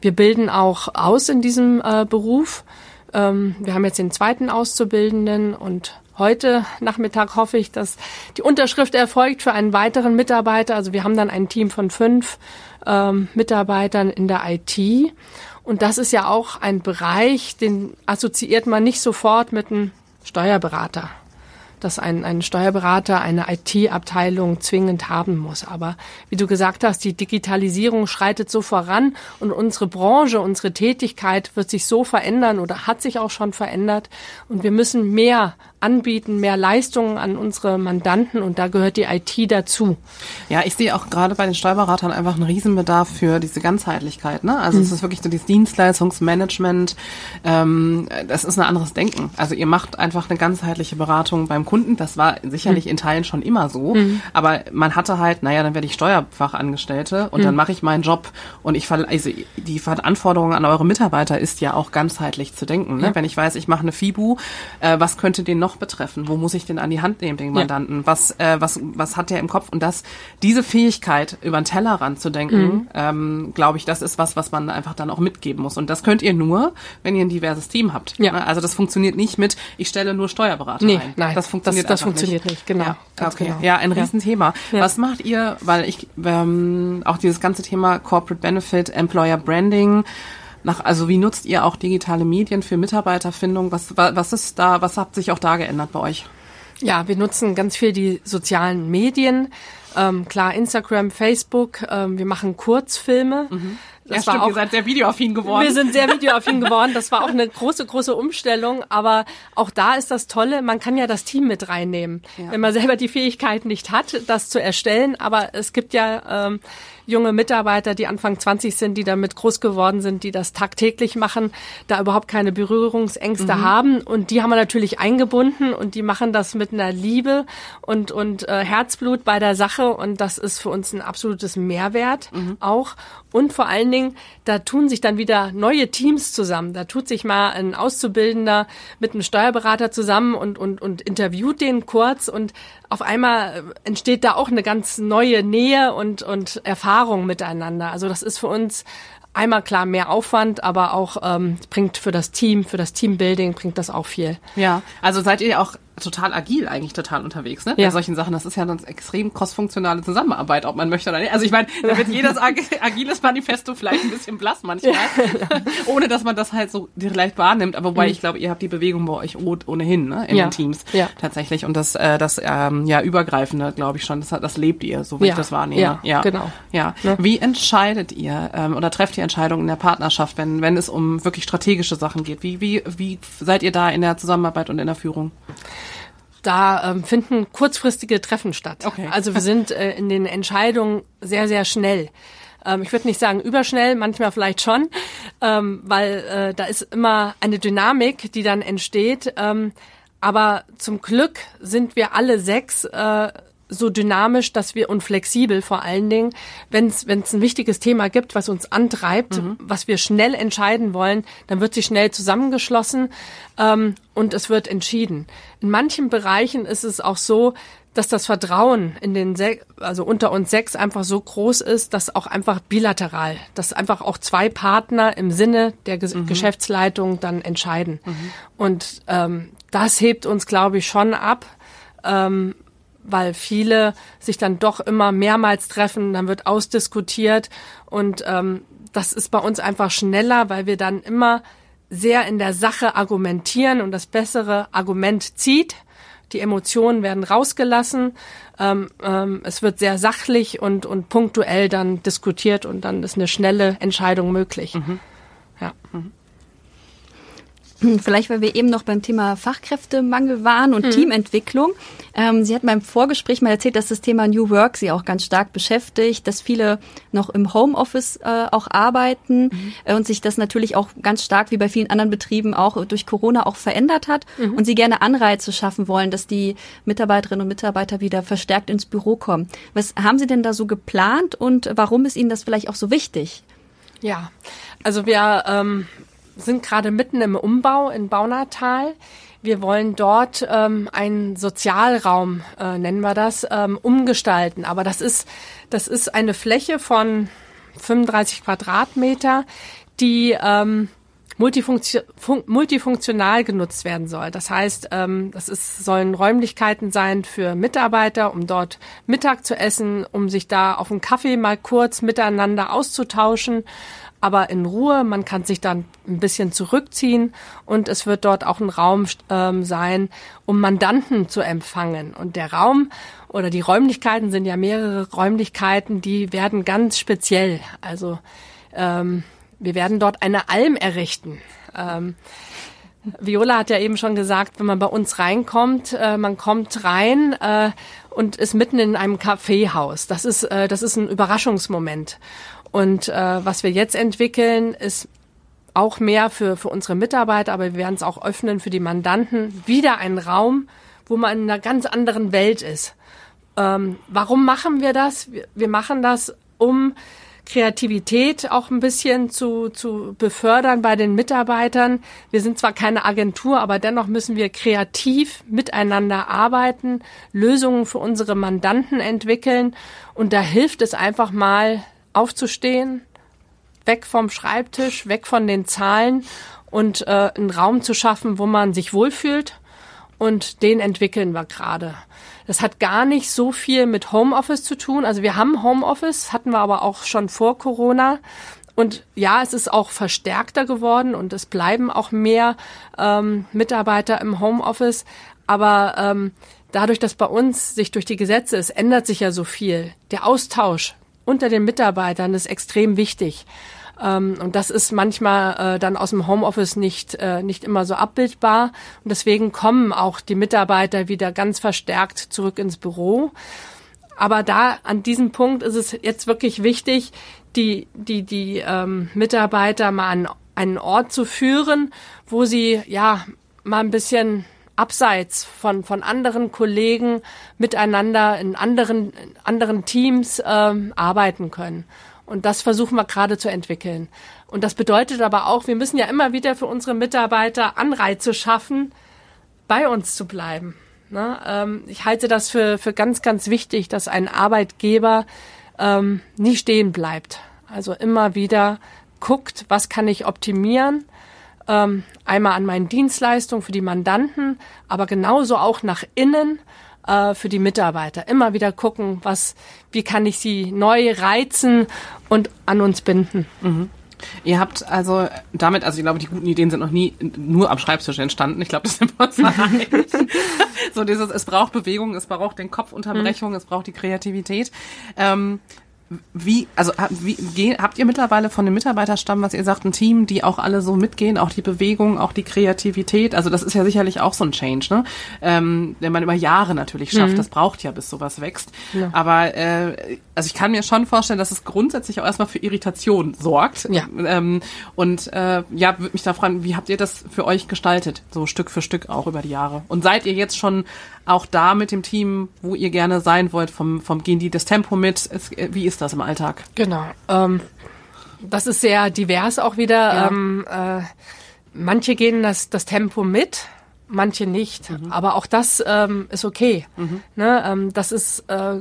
Wir bilden auch aus in diesem äh, Beruf. Ähm, wir haben jetzt den zweiten Auszubildenden und heute Nachmittag hoffe ich, dass die Unterschrift erfolgt für einen weiteren Mitarbeiter. Also wir haben dann ein Team von fünf ähm, Mitarbeitern in der IT. Und das ist ja auch ein Bereich, den assoziiert man nicht sofort mit einem Steuerberater dass ein, ein Steuerberater eine IT-Abteilung zwingend haben muss. Aber wie du gesagt hast, die Digitalisierung schreitet so voran und unsere Branche, unsere Tätigkeit wird sich so verändern oder hat sich auch schon verändert. Und wir müssen mehr anbieten, mehr Leistungen an unsere Mandanten und da gehört die IT dazu. Ja, ich sehe auch gerade bei den Steuerberatern einfach einen Riesenbedarf für diese Ganzheitlichkeit. Ne? Also mhm. es ist wirklich so dieses Dienstleistungsmanagement, ähm, das ist ein anderes Denken. Also ihr macht einfach eine ganzheitliche Beratung beim Kunden. Das war sicherlich mhm. in Teilen schon immer so, mhm. aber man hatte halt, naja, dann werde ich Steuerfachangestellte und dann mhm. mache ich meinen Job und ich also die Anforderung an eure Mitarbeiter ist ja auch ganzheitlich zu denken. Ne? Ja. Wenn ich weiß, ich mache eine FIBU, äh, was könnte den noch noch betreffen? Wo muss ich den an die Hand nehmen, den Mandanten? Ja. Was, äh, was, was hat der im Kopf? Und das, diese Fähigkeit, über den Tellerrand zu denken, mhm. ähm, glaube ich, das ist was, was man einfach dann auch mitgeben muss. Und das könnt ihr nur, wenn ihr ein diverses Team habt. Ja. Ne? Also das funktioniert nicht mit, ich stelle nur Steuerberater nee, ein. Nein, das funktioniert, das, das funktioniert nicht. nicht. Genau. Ja, okay. Genau. ja ein Riesenthema. Ja. Was macht ihr, weil ich ähm, auch dieses ganze Thema Corporate Benefit, Employer Branding, nach, also wie nutzt ihr auch digitale Medien für Mitarbeiterfindung? Was, was ist da, was hat sich auch da geändert bei euch? Ja, wir nutzen ganz viel die sozialen Medien. Ähm, klar, Instagram, Facebook. Ähm, wir machen Kurzfilme. Mhm. Das ja, stimmt, auch, ihr seid sehr videoaffin geworden. Wir sind sehr videoaffin geworden. Das war auch eine große, große Umstellung. Aber auch da ist das Tolle, man kann ja das Team mit reinnehmen. Ja. Wenn man selber die Fähigkeit nicht hat, das zu erstellen. Aber es gibt ja ähm, junge Mitarbeiter, die Anfang 20 sind, die damit groß geworden sind, die das tagtäglich machen, da überhaupt keine Berührungsängste mhm. haben. Und die haben wir natürlich eingebunden und die machen das mit einer Liebe und, und äh, Herzblut bei der Sache. Und das ist für uns ein absolutes Mehrwert mhm. auch. Und vor allen Dingen, da tun sich dann wieder neue Teams zusammen. Da tut sich mal ein Auszubildender mit einem Steuerberater zusammen und, und, und interviewt den kurz und auf einmal entsteht da auch eine ganz neue Nähe und, und Erfahrung miteinander. Also das ist für uns einmal klar mehr Aufwand, aber auch ähm, bringt für das Team, für das Teambuilding bringt das auch viel. Ja, also seid ihr auch total agil eigentlich total unterwegs, ne? Ja. Bei solchen Sachen. Das ist ja eine extrem crossfunktionale Zusammenarbeit, ob man möchte oder nicht. Also ich meine, da wird jedes agiles Manifesto vielleicht ein bisschen blass manchmal, ja. ohne dass man das halt so leicht wahrnimmt. Aber wobei mhm. ich glaube, ihr habt die Bewegung bei euch ohnehin, ne? In ja. den Teams ja. tatsächlich. Und das, äh, das ähm, ja übergreifende, glaube ich schon, das, das lebt ihr, so wie ich das wahrnehme. Ja, ja. genau. Ja. Ne? Wie entscheidet ihr ähm, oder trefft ihr Entscheidungen in der Partnerschaft, wenn, wenn es um wirklich strategische Sachen geht? Wie, wie, wie seid ihr da in der Zusammenarbeit und in der Führung? Da ähm, finden kurzfristige Treffen statt. Okay. Also wir sind äh, in den Entscheidungen sehr, sehr schnell. Ähm, ich würde nicht sagen überschnell, manchmal vielleicht schon, ähm, weil äh, da ist immer eine Dynamik, die dann entsteht. Ähm, aber zum Glück sind wir alle sechs äh, so dynamisch, dass wir und flexibel vor allen Dingen, wenn es ein wichtiges Thema gibt, was uns antreibt, mhm. was wir schnell entscheiden wollen, dann wird sie schnell zusammengeschlossen ähm, und es wird entschieden. In manchen Bereichen ist es auch so, dass das Vertrauen in den Se also unter uns sechs einfach so groß ist, dass auch einfach bilateral, dass einfach auch zwei Partner im Sinne der Ge mhm. Geschäftsleitung dann entscheiden. Mhm. Und ähm, das hebt uns, glaube ich, schon ab. Ähm, weil viele sich dann doch immer mehrmals treffen, dann wird ausdiskutiert und ähm, das ist bei uns einfach schneller, weil wir dann immer sehr in der Sache argumentieren und das bessere Argument zieht. Die Emotionen werden rausgelassen. Ähm, ähm, es wird sehr sachlich und, und punktuell dann diskutiert und dann ist eine schnelle Entscheidung möglich. Mhm. Ja. Mhm. Vielleicht, weil wir eben noch beim Thema Fachkräftemangel waren und mhm. Teamentwicklung. Ähm, Sie hatten beim Vorgespräch mal erzählt, dass das Thema New Work Sie auch ganz stark beschäftigt, dass viele noch im Homeoffice äh, auch arbeiten mhm. äh, und sich das natürlich auch ganz stark wie bei vielen anderen Betrieben auch durch Corona auch verändert hat mhm. und Sie gerne Anreize schaffen wollen, dass die Mitarbeiterinnen und Mitarbeiter wieder verstärkt ins Büro kommen. Was haben Sie denn da so geplant und warum ist Ihnen das vielleicht auch so wichtig? Ja, also wir ähm, sind gerade mitten im Umbau in Baunatal. Wir wollen dort ähm, einen Sozialraum, äh, nennen wir das, ähm, umgestalten. Aber das ist, das ist eine Fläche von 35 Quadratmeter, die ähm, multifunktion, multifunktional genutzt werden soll. Das heißt, ähm, das ist, sollen Räumlichkeiten sein für Mitarbeiter, um dort Mittag zu essen, um sich da auf einen Kaffee mal kurz miteinander auszutauschen aber in Ruhe. Man kann sich dann ein bisschen zurückziehen und es wird dort auch ein Raum ähm, sein, um Mandanten zu empfangen. Und der Raum oder die Räumlichkeiten sind ja mehrere Räumlichkeiten, die werden ganz speziell. Also ähm, wir werden dort eine Alm errichten. Ähm, Viola hat ja eben schon gesagt, wenn man bei uns reinkommt, äh, man kommt rein äh, und ist mitten in einem Kaffeehaus. Das ist, äh, das ist ein Überraschungsmoment. Und äh, was wir jetzt entwickeln, ist auch mehr für, für unsere Mitarbeiter, aber wir werden es auch öffnen für die Mandanten. Wieder ein Raum, wo man in einer ganz anderen Welt ist. Ähm, warum machen wir das? Wir, wir machen das, um Kreativität auch ein bisschen zu, zu befördern bei den Mitarbeitern. Wir sind zwar keine Agentur, aber dennoch müssen wir kreativ miteinander arbeiten, Lösungen für unsere Mandanten entwickeln. Und da hilft es einfach mal, aufzustehen, weg vom Schreibtisch, weg von den Zahlen und äh, einen Raum zu schaffen, wo man sich wohlfühlt. Und den entwickeln wir gerade. Das hat gar nicht so viel mit Homeoffice zu tun. Also wir haben Homeoffice, hatten wir aber auch schon vor Corona. Und ja, es ist auch verstärkter geworden und es bleiben auch mehr ähm, Mitarbeiter im Homeoffice. Aber ähm, dadurch, dass bei uns sich durch die Gesetze, es ändert sich ja so viel. Der Austausch unter den Mitarbeitern ist extrem wichtig. Ähm, und das ist manchmal äh, dann aus dem Homeoffice nicht, äh, nicht immer so abbildbar. Und deswegen kommen auch die Mitarbeiter wieder ganz verstärkt zurück ins Büro. Aber da an diesem Punkt ist es jetzt wirklich wichtig, die, die, die ähm, Mitarbeiter mal an einen Ort zu führen, wo sie ja mal ein bisschen abseits von, von anderen Kollegen miteinander in anderen, in anderen Teams ähm, arbeiten können. Und das versuchen wir gerade zu entwickeln. Und das bedeutet aber auch, wir müssen ja immer wieder für unsere Mitarbeiter Anreize schaffen, bei uns zu bleiben. Ne? Ähm, ich halte das für, für ganz, ganz wichtig, dass ein Arbeitgeber ähm, nie stehen bleibt. Also immer wieder guckt, was kann ich optimieren, Ähm, einmal an meinen Dienstleistungen für die Mandanten, aber genauso auch nach innen äh, für die Mitarbeiter. Immer wieder gucken, was, wie kann ich sie neu reizen und an uns binden. Mhm. Ihr habt also damit, also ich glaube, die guten Ideen sind noch nie nur am Schreibtisch entstanden. Ich glaube, das sind wir uns so dieses, es braucht Bewegung, es braucht den Kopfunterbrechung, mhm. es braucht die Kreativität. Ähm, wie, also wie, habt ihr mittlerweile von dem Mitarbeiterstamm, was ihr sagt, ein Team, die auch alle so mitgehen, auch die Bewegung, auch die Kreativität? Also das ist ja sicherlich auch so ein Change, ne? Ähm, den man über Jahre natürlich schafft. Mhm. Das braucht ja, bis sowas wächst. Ja. Aber äh, also ich kann mir schon vorstellen, dass es grundsätzlich auch erstmal für Irritation sorgt. Ja. Ähm, und äh, ja, würde mich da fragen, wie habt ihr das für euch gestaltet, so Stück für Stück auch über die Jahre? Und seid ihr jetzt schon auch da mit dem Team, wo ihr gerne sein wollt, vom, vom gehen die das Tempo mit? Wie ist das im Alltag? Genau. Ähm, das ist sehr divers auch wieder. Ja. Ähm, äh, manche gehen das, das Tempo mit, manche nicht. Mhm. Aber auch das ähm, ist okay. Mhm. Ne? Ähm, das ist äh,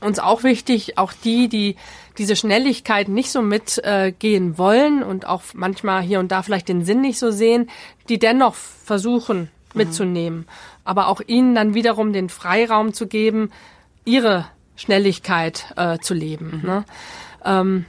uns auch wichtig, auch die, die diese Schnelligkeit nicht so mitgehen äh, wollen und auch manchmal hier und da vielleicht den Sinn nicht so sehen, die dennoch versuchen mitzunehmen. Mhm aber auch ihnen dann wiederum den Freiraum zu geben, ihre Schnelligkeit äh, zu leben. Mhm. Ne? Ähm,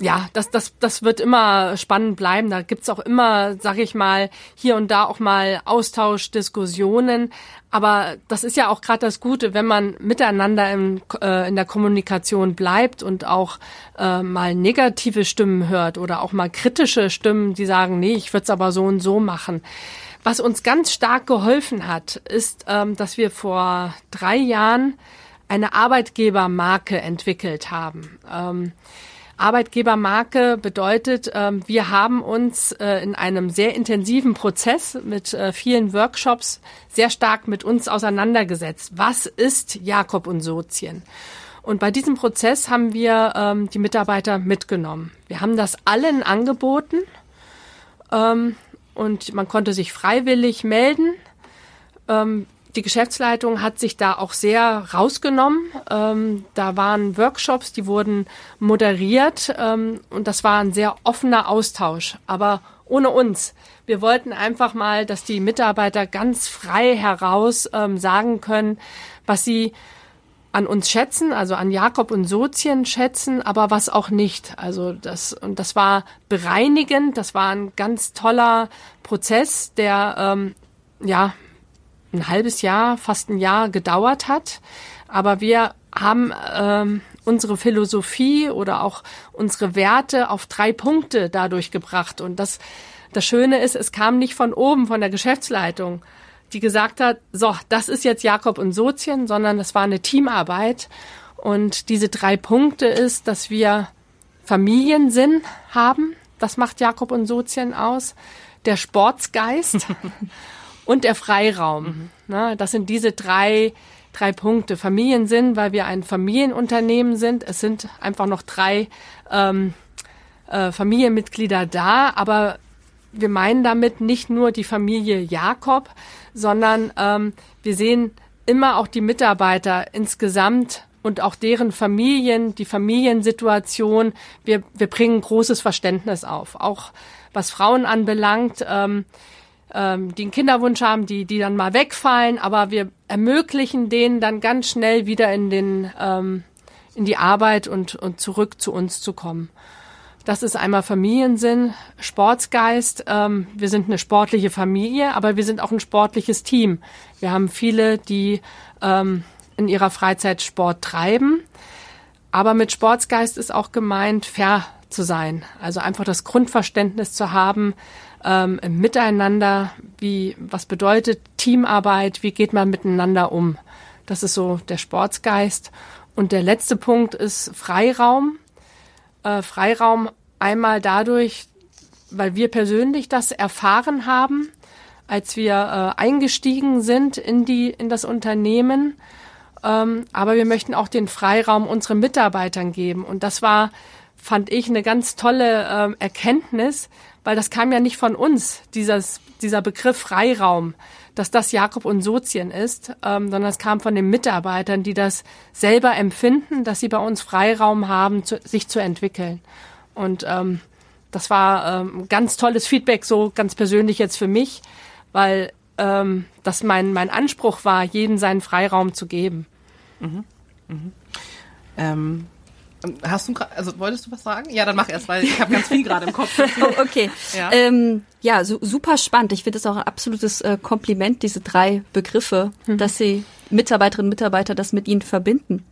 ja, das, das, das wird immer spannend bleiben. Da gibt's auch immer, sag ich mal, hier und da auch mal Austausch, Diskussionen. Aber das ist ja auch gerade das Gute, wenn man miteinander in, äh, in der Kommunikation bleibt und auch äh, mal negative Stimmen hört oder auch mal kritische Stimmen, die sagen, nee, ich würde es aber so und so machen. Was uns ganz stark geholfen hat, ist, ähm, dass wir vor drei Jahren eine Arbeitgebermarke entwickelt haben. Ähm, Arbeitgebermarke bedeutet, ähm, wir haben uns äh, in einem sehr intensiven Prozess mit äh, vielen Workshops sehr stark mit uns auseinandergesetzt. Was ist Jakob und Sozien? Und bei diesem Prozess haben wir ähm, die Mitarbeiter mitgenommen. Wir haben das allen angeboten. Und man konnte sich freiwillig melden. Ähm, die Geschäftsleitung hat sich da auch sehr rausgenommen. Ähm, da waren Workshops, die wurden moderiert ähm, und das war ein sehr offener Austausch, aber ohne uns. Wir wollten einfach mal, dass die Mitarbeiter ganz frei heraus ähm, sagen können, was sie an uns schätzen, also an Jakob und Sozien schätzen, aber was auch nicht. Also das, und das war bereinigend, das war ein ganz toller Prozess, der ähm, ja ein halbes Jahr, fast ein Jahr gedauert hat. Aber wir haben ähm, unsere Philosophie oder auch unsere Werte auf drei Punkte dadurch gebracht. Und das, das Schöne ist, es kam nicht von oben, von der Geschäftsleitung, die gesagt hat, so, das ist jetzt Jakob und Sozien, sondern es war eine Teamarbeit. Und diese drei Punkte ist, dass wir Familiensinn haben. Das macht Jakob und Sozien aus. Der Sportsgeist und der Freiraum. Mhm. Na, das sind diese drei, drei Punkte. Familiensinn, weil wir ein Familienunternehmen sind. Es sind einfach noch drei ähm, äh, Familienmitglieder da, aber wir meinen damit nicht nur die Familie Jakob, sondern ähm, wir sehen immer auch die Mitarbeiter insgesamt und auch deren Familien, die Familiensituation. Wir, wir bringen großes Verständnis auf, auch was Frauen anbelangt, ähm, ähm, die einen Kinderwunsch haben, die, die dann mal wegfallen, aber wir ermöglichen denen dann ganz schnell wieder in den ähm, in die Arbeit und, und zurück zu uns zu kommen. Das ist einmal Familiensinn, Sportsgeist. Ähm, wir sind eine sportliche Familie, aber wir sind auch ein sportliches Team. Wir haben viele, die ähm, in ihrer Freizeit Sport treiben. Aber mit Sportsgeist ist auch gemeint, fair zu sein. Also einfach das Grundverständnis zu haben, ähm, Miteinander, wie, was bedeutet Teamarbeit, wie geht man miteinander um. Das ist so der Sportsgeist. Und der letzte Punkt ist Freiraum äh, Freiraum einmal dadurch, weil wir persönlich das erfahren haben, als wir äh, eingestiegen sind in die in das Unternehmen. Ähm, aber wir möchten auch den Freiraum unseren Mitarbeitern geben. Und das war, fand ich, eine ganz tolle äh, Erkenntnis, weil das kam ja nicht von uns, dieses, dieser Begriff Freiraum dass das Jakob und Sozien ist, ähm, sondern es kam von den Mitarbeitern, die das selber empfinden, dass sie bei uns Freiraum haben, zu, sich zu entwickeln. Und ähm, das war ähm, ganz tolles Feedback, so ganz persönlich jetzt für mich, weil ähm, das mein, mein Anspruch war, jedem seinen Freiraum zu geben. Mhm. Mhm. Ähm, hast du also wolltest du was sagen? Ja, dann mach erst, weil ich habe ganz viel gerade im Kopf. oh, okay. Ja, ähm, ja so, super spannend. Ich finde es auch ein absolutes äh, Kompliment, diese drei Begriffe, mhm. dass sie Mitarbeiterinnen und Mitarbeiter das mit ihnen verbinden.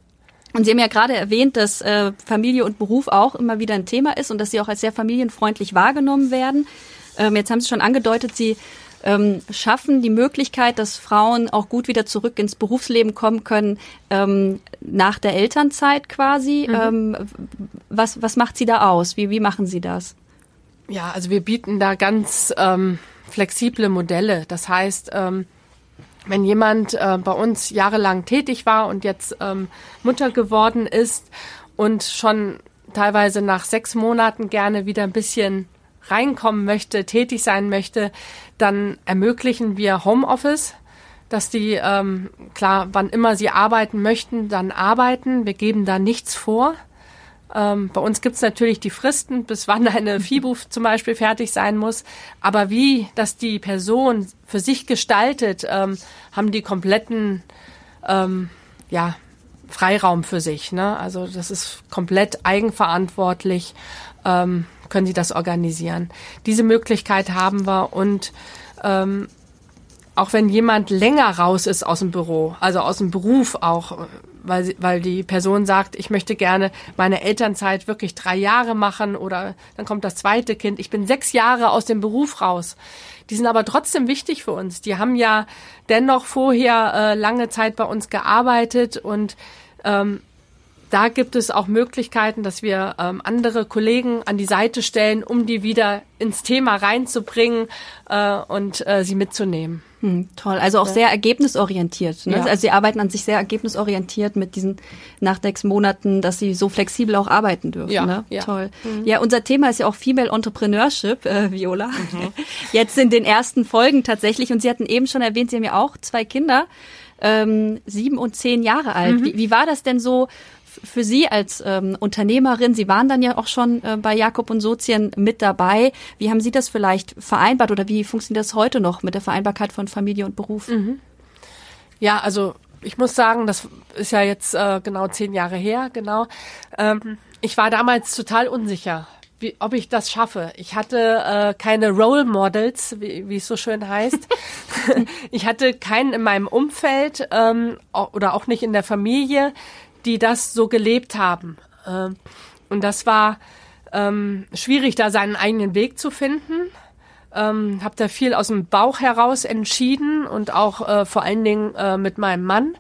Und Sie haben ja gerade erwähnt, dass äh, Familie und Beruf auch immer wieder ein Thema ist und dass Sie auch als sehr familienfreundlich wahrgenommen werden. Ähm, jetzt haben Sie schon angedeutet, Sie ähm, schaffen die Möglichkeit, dass Frauen auch gut wieder zurück ins Berufsleben kommen können ähm, nach der Elternzeit quasi. Mhm. Ähm, was, was macht Sie da aus? Wie, wie machen Sie das? Ja, also wir bieten da ganz ähm, flexible Modelle. Das heißt, ähm, wenn jemand äh, bei uns jahrelang tätig war und jetzt ähm, Mutter geworden ist und schon teilweise nach sechs Monaten gerne wieder ein bisschen reinkommen möchte, tätig sein möchte, dann ermöglichen wir Homeoffice, dass die ähm, klar, wann immer sie arbeiten möchten, dann arbeiten. Wir geben da nichts vor. Ähm, bei uns gibt's natürlich die Fristen, bis wann eine FIBU zum Beispiel fertig sein muss. Aber wie das die Person für sich gestaltet, ähm, haben die kompletten ähm, ja, Freiraum für sich. Ne? Also das ist komplett eigenverantwortlich, ähm, können sie das organisieren. Diese Möglichkeit haben wir und ähm, auch wenn jemand länger raus ist aus dem Büro, also aus dem Beruf auch, weil, weil die Person sagt, ich möchte gerne meine Elternzeit wirklich drei Jahre machen oder dann kommt das zweite Kind. Ich bin sechs Jahre aus dem Beruf raus. Die sind aber trotzdem wichtig für uns. Die haben ja dennoch vorher äh, lange Zeit bei uns gearbeitet und ähm, da gibt es auch Möglichkeiten, dass wir ähm, andere Kollegen an die Seite stellen, um die wieder ins Thema reinzubringen äh, und äh, sie mitzunehmen. Hm, toll, also auch sehr ergebnisorientiert. Ne? Ja. Also Sie arbeiten an sich sehr ergebnisorientiert mit diesen nach sechs Monaten, dass Sie so flexibel auch arbeiten dürfen. Ja, ne? ja. Toll. Mhm. Ja, unser Thema ist ja auch Female Entrepreneurship, äh, Viola. Mhm. Jetzt in den ersten Folgen tatsächlich. Und Sie hatten eben schon erwähnt, Sie haben ja auch zwei Kinder, ähm, sieben und zehn Jahre alt. Mhm. Wie, wie war das denn so für Sie als ähm, Unternehmerin, Sie waren dann ja auch schon äh, bei Jakob und Sozien mit dabei. Wie haben Sie das vielleicht vereinbart oder wie funktioniert das heute noch mit der Vereinbarkeit von Familie und Beruf? Mhm. Ja, also ich muss sagen, das ist ja jetzt äh, genau zehn Jahre her, genau. Ähm, ich war damals total unsicher, wie, ob ich das schaffe. Ich hatte äh, keine Role Models, wie, wie es so schön heißt. ich hatte keinen in meinem Umfeld ähm, oder auch nicht in der Familie, die das so gelebt haben. Ähm, und das war ähm, schwierig, da seinen eigenen Weg zu finden. Ähm, habe da viel aus dem Bauch heraus entschieden und auch äh, vor allen Dingen äh, mit meinem Mann,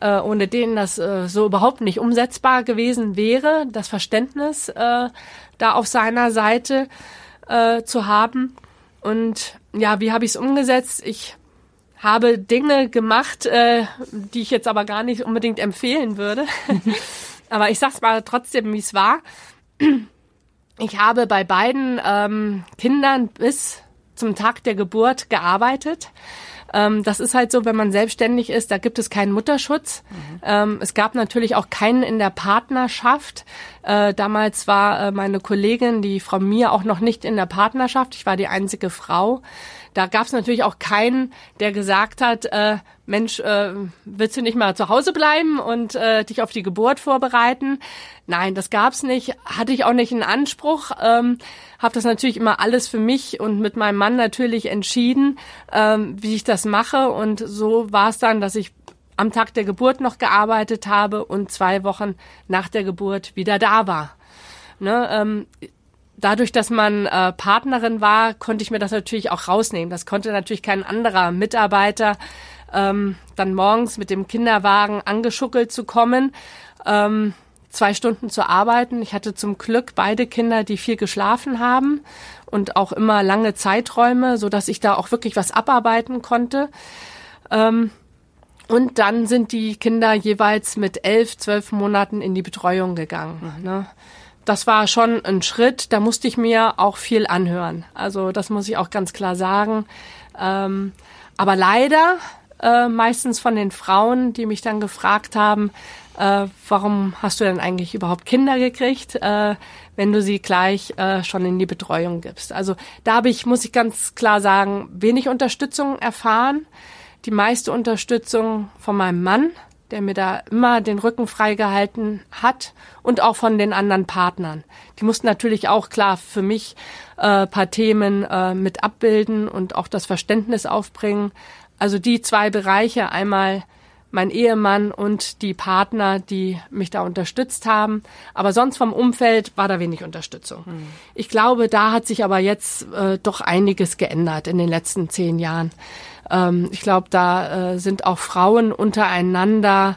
äh, ohne den das äh, so überhaupt nicht umsetzbar gewesen wäre, das Verständnis äh, da auf seiner Seite äh, zu haben. Und ja, wie habe ich es umgesetzt? Ich habe Dinge gemacht, äh, die ich jetzt aber gar nicht unbedingt empfehlen würde. aber ich sag's mal trotzdem, wie es war. Ich habe bei beiden ähm, Kindern bis zum Tag der Geburt gearbeitet. Ähm, das ist halt so, wenn man selbstständig ist, da gibt es keinen Mutterschutz. Mhm. Ähm, es gab natürlich auch keinen in der Partnerschaft. Äh, damals war äh, meine Kollegin, die Frau Mir, auch noch nicht in der Partnerschaft. Ich war die einzige Frau. Da gab es natürlich auch keinen, der gesagt hat, äh, Mensch, äh, willst du nicht mal zu Hause bleiben und äh, dich auf die Geburt vorbereiten? Nein, das gab's nicht. Hatte ich auch nicht einen Anspruch. Ähm, habe das natürlich immer alles für mich und mit meinem Mann natürlich entschieden, ähm, wie ich das mache. Und so war es dann, dass ich am Tag der Geburt noch gearbeitet habe und zwei Wochen nach der Geburt wieder da war. Ne, ähm, dadurch, dass man äh, Partnerin war, konnte ich mir das natürlich auch rausnehmen. Das konnte natürlich kein anderer Mitarbeiter ähm, dann morgens mit dem Kinderwagen angeschuckelt zu kommen, ähm, zwei Stunden zu arbeiten. Ich hatte zum Glück beide Kinder, die viel geschlafen haben und auch immer lange Zeiträume, so dass ich da auch wirklich was abarbeiten konnte. Ähm, und dann sind die Kinder jeweils mit elf, zwölf Monaten in die Betreuung gegangen. Ne? Das war schon ein Schritt, da musste ich mir auch viel anhören. Also das muss ich auch ganz klar sagen. Ähm, aber leider äh, meistens von den Frauen, die mich dann gefragt haben, äh, warum hast du denn eigentlich überhaupt Kinder gekriegt, äh, wenn du sie gleich äh, schon in die Betreuung gibst? Also da habe ich, muss ich ganz klar sagen, wenig Unterstützung erfahren. Die meiste Unterstützung von meinem Mann, der mir da immer den Rücken freigehalten hat und auch von den anderen Partnern. Die mussten natürlich auch klar für mich äh, paar Themen äh, mit abbilden und auch das Verständnis aufbringen. Also die zwei Bereiche, einmal mein Ehemann und die Partner, die mich da unterstützt haben. Aber sonst vom Umfeld war da wenig Unterstützung. Mhm. Ich glaube, da hat sich aber jetzt äh, doch einiges geändert in den letzten zehn Jahren. Ähm, ich glaube, da äh, sind auch Frauen untereinander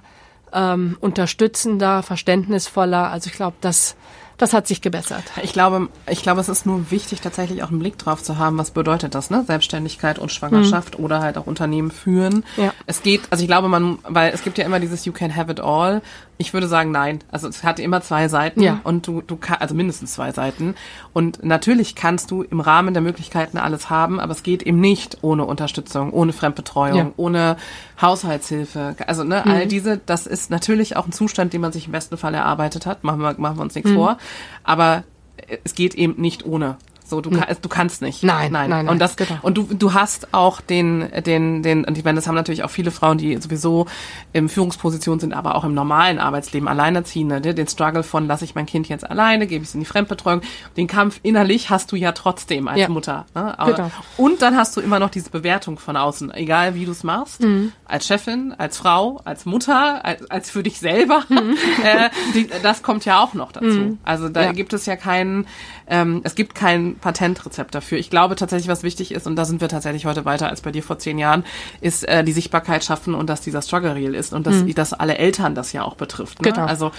ähm, unterstützender, verständnisvoller. Also ich glaube, das das hat sich gebessert. Ich glaube, ich glaube, es ist nur wichtig, tatsächlich auch einen Blick drauf zu haben, was bedeutet das, ne? Selbstständigkeit und Schwangerschaft mhm. oder halt auch Unternehmen führen. Ja. Es geht, also ich glaube, man, weil es gibt ja immer dieses You can have it all ich würde sagen, nein. Also es hat immer zwei Seiten ja. und du, du kannst, also mindestens zwei Seiten. Und natürlich kannst du im Rahmen der Möglichkeiten alles haben, aber es geht eben nicht ohne Unterstützung, ohne Fremdbetreuung, ja. ohne Haushaltshilfe. Also ne, mhm. all diese, das ist natürlich auch ein Zustand, den man sich im besten Fall erarbeitet hat. Machen wir, machen wir uns nichts mhm. vor. Aber es geht eben nicht ohne. So, du, hm. kann, du kannst nicht. Nein, nein, nein. Und das, genau. und du, du hast auch den, den, den, und ich meine, das haben natürlich auch viele Frauen, die sowieso in Führungsposition sind, aber auch im normalen Arbeitsleben alleinerziehende, ne? den Struggle von, lasse ich mein Kind jetzt alleine, gebe ich es in die Fremdbetreuung. Den Kampf innerlich hast du ja trotzdem als ja. Mutter. Ne? Aber, genau. Und dann hast du immer noch diese Bewertung von außen, egal wie du es machst, mhm. als Chefin, als Frau, als Mutter, als, als für dich selber. Mhm. Äh, die, das kommt ja auch noch dazu. Mhm. Also da ja. gibt es ja keinen, ähm, es gibt kein Patentrezept dafür. Ich glaube tatsächlich, was wichtig ist, und da sind wir tatsächlich heute weiter als bei dir vor zehn Jahren, ist äh, die Sichtbarkeit schaffen und dass dieser Struggle real ist und dass, mhm. dass alle Eltern das ja auch betrifft. Ne? Genau. Also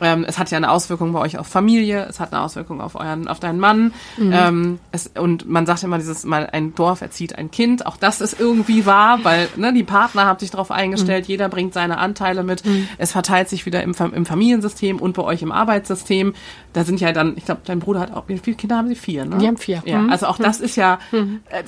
ähm, es hat ja eine Auswirkung bei euch auf Familie, es hat eine Auswirkung auf euren, auf deinen Mann. Mhm. Ähm, es, und man sagt immer dieses mal, ein Dorf erzieht ein Kind. Auch das ist irgendwie wahr, weil ne, die Partner haben sich darauf eingestellt, mhm. jeder bringt seine Anteile mit. Mhm. Es verteilt sich wieder im, im Familiensystem und bei euch im Arbeitssystem. Da sind ja dann, ich glaube, dein Bruder hat auch, wie viele Kinder haben sie? Vier, ne? Die haben vier. Ja, mhm. also auch das ist ja, mhm. äh,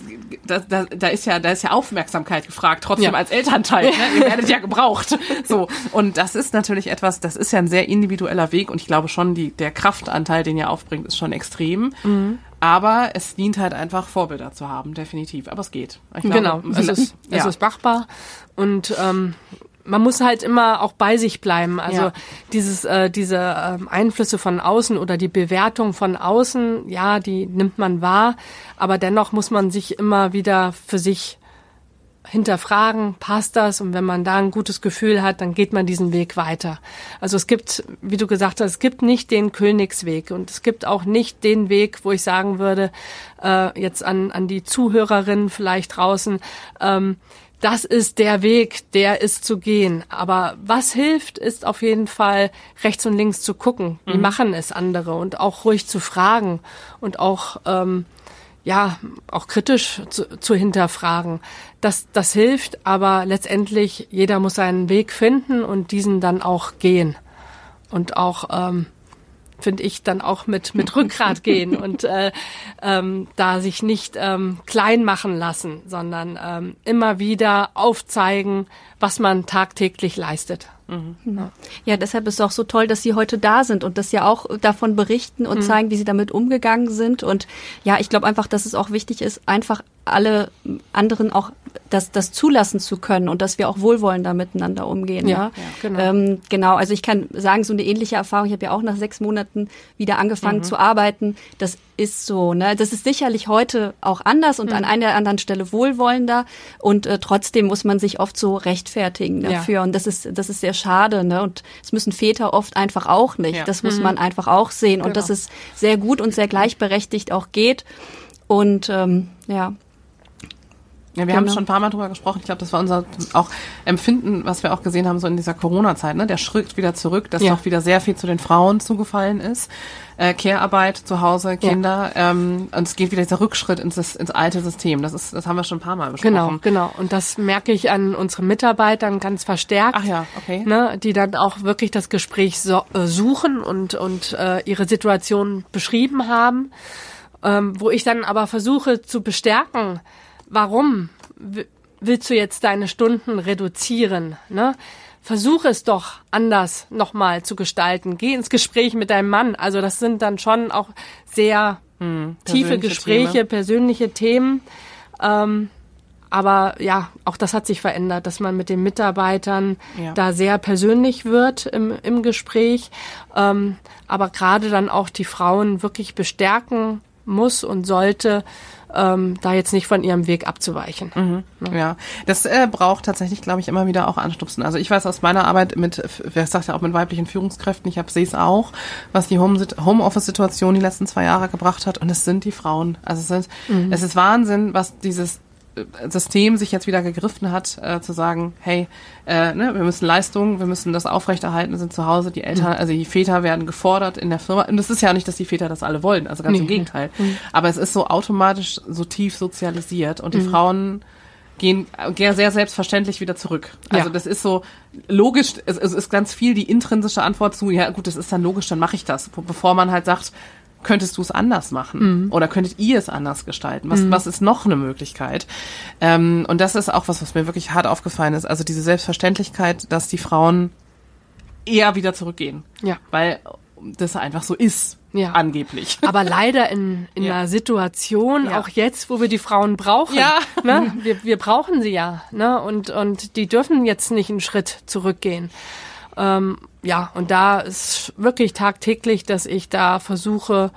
da, da, da ist ja, da ist ja Aufmerksamkeit gefragt, trotzdem ja. als Elternteil. Ne? Ihr werdet ja gebraucht. So. Und das ist natürlich etwas, das ist ja ein sehr individueller Weg und ich glaube schon, die, der Kraftanteil, den ihr aufbringt, ist schon extrem. Mhm. Aber es dient halt einfach, Vorbilder zu haben, definitiv. Aber es geht. Glaube, genau, es ist, ja. es ist machbar. Und ähm, man muss halt immer auch bei sich bleiben. Also ja. dieses, äh, diese äh, Einflüsse von außen oder die Bewertung von außen, ja, die nimmt man wahr, aber dennoch muss man sich immer wieder für sich hinterfragen, passt das? Und wenn man da ein gutes Gefühl hat, dann geht man diesen Weg weiter. Also es gibt, wie du gesagt hast, es gibt nicht den Königsweg und es gibt auch nicht den Weg, wo ich sagen würde, äh, jetzt an, an die Zuhörerinnen vielleicht draußen, ähm, das ist der Weg, der ist zu gehen. Aber was hilft, ist auf jeden Fall rechts und links zu gucken. Wie mhm. machen es andere und auch ruhig zu fragen und auch ähm, ja auch kritisch zu, zu hinterfragen. Das, das hilft, aber letztendlich jeder muss seinen Weg finden und diesen dann auch gehen und auch ähm, finde ich, dann auch mit, mit Rückgrat gehen und äh, ähm, da sich nicht ähm, klein machen lassen, sondern ähm, immer wieder aufzeigen, was man tagtäglich leistet. Mhm. Ja. ja, deshalb ist es auch so toll, dass Sie heute da sind und dass Sie auch davon berichten und mhm. zeigen, wie Sie damit umgegangen sind. Und ja, ich glaube einfach, dass es auch wichtig ist, einfach alle anderen auch das, das zulassen zu können und dass wir auch wohlwollender miteinander umgehen. Ja, ja? ja genau. Ähm, genau, also ich kann sagen, so eine ähnliche Erfahrung, ich habe ja auch nach sechs Monaten wieder angefangen mhm. zu arbeiten. Das ist so, ne? Das ist sicherlich heute auch anders und mhm. an einer anderen Stelle wohlwollender und äh, trotzdem muss man sich oft so rechtfertigen dafür ja. und das ist das ist sehr schade, ne? Und es müssen Väter oft einfach auch nicht. Ja. Das muss mhm. man einfach auch sehen genau. und dass es sehr gut und sehr gleichberechtigt auch geht und ähm, ja. Ja, wir genau. haben schon ein paar Mal drüber gesprochen. Ich glaube, das war unser auch Empfinden, was wir auch gesehen haben, so in dieser Corona-Zeit, ne? Der Schritt wieder zurück, dass ja. doch wieder sehr viel zu den Frauen zugefallen ist. Äh, Care-Arbeit zu Hause, Kinder. Ja. Ähm, und es geht wieder dieser Rückschritt ins, ins alte System. Das ist, das haben wir schon ein paar Mal besprochen. Genau, genau. Und das merke ich an unseren Mitarbeitern ganz verstärkt. Ach ja, okay. Ne, die dann auch wirklich das Gespräch so, äh, suchen und, und äh, ihre Situation beschrieben haben. Ähm, wo ich dann aber versuche zu bestärken, warum willst du jetzt deine Stunden reduzieren? Ne? Versuch es doch anders nochmal zu gestalten. Geh ins Gespräch mit deinem Mann. Also das sind dann schon auch sehr hm, tiefe Gespräche, Thema. persönliche Themen. Ähm, aber ja, auch das hat sich verändert, dass man mit den Mitarbeitern ja. da sehr persönlich wird im, im Gespräch. Ähm, aber gerade dann auch die Frauen wirklich bestärken muss und sollte, ähm, da jetzt nicht von ihrem Weg abzuweichen. Mhm. Ja. ja, das äh, braucht tatsächlich, glaube ich, immer wieder auch Anstupsen. Also ich weiß aus meiner Arbeit mit, wer sagt ja auch mit weiblichen Führungskräften, ich sehe es auch, was die Homeoffice-Situation die letzten zwei Jahre gebracht hat. Und es sind die Frauen. Also es, sind, mhm. es ist Wahnsinn, was dieses System sich jetzt wieder gegriffen hat, äh, zu sagen, hey, äh, ne, wir müssen Leistung, wir müssen das aufrechterhalten, wir sind zu Hause, die Eltern, mhm. also die Väter werden gefordert in der Firma. Und es ist ja nicht, dass die Väter das alle wollen, also ganz nee. im Gegenteil. Mhm. Aber es ist so automatisch so tief sozialisiert und die mhm. Frauen gehen sehr selbstverständlich wieder zurück. Also ja. das ist so logisch, es, es ist ganz viel die intrinsische Antwort zu, ja gut, das ist dann logisch, dann mache ich das, bevor man halt sagt, könntest du es anders machen? Mhm. Oder könntet ihr es anders gestalten? Was, mhm. was ist noch eine Möglichkeit? Ähm, und das ist auch was, was mir wirklich hart aufgefallen ist. Also diese Selbstverständlichkeit, dass die Frauen eher wieder zurückgehen. Ja. Weil das einfach so ist. Ja. Angeblich. Aber leider in, in ja. einer Situation, ja. auch jetzt, wo wir die Frauen brauchen. Ja. Ne? Wir, wir brauchen sie ja. Ne? Und, und die dürfen jetzt nicht einen Schritt zurückgehen. Ähm, ja, und da ist wirklich tagtäglich, dass ich da versuche,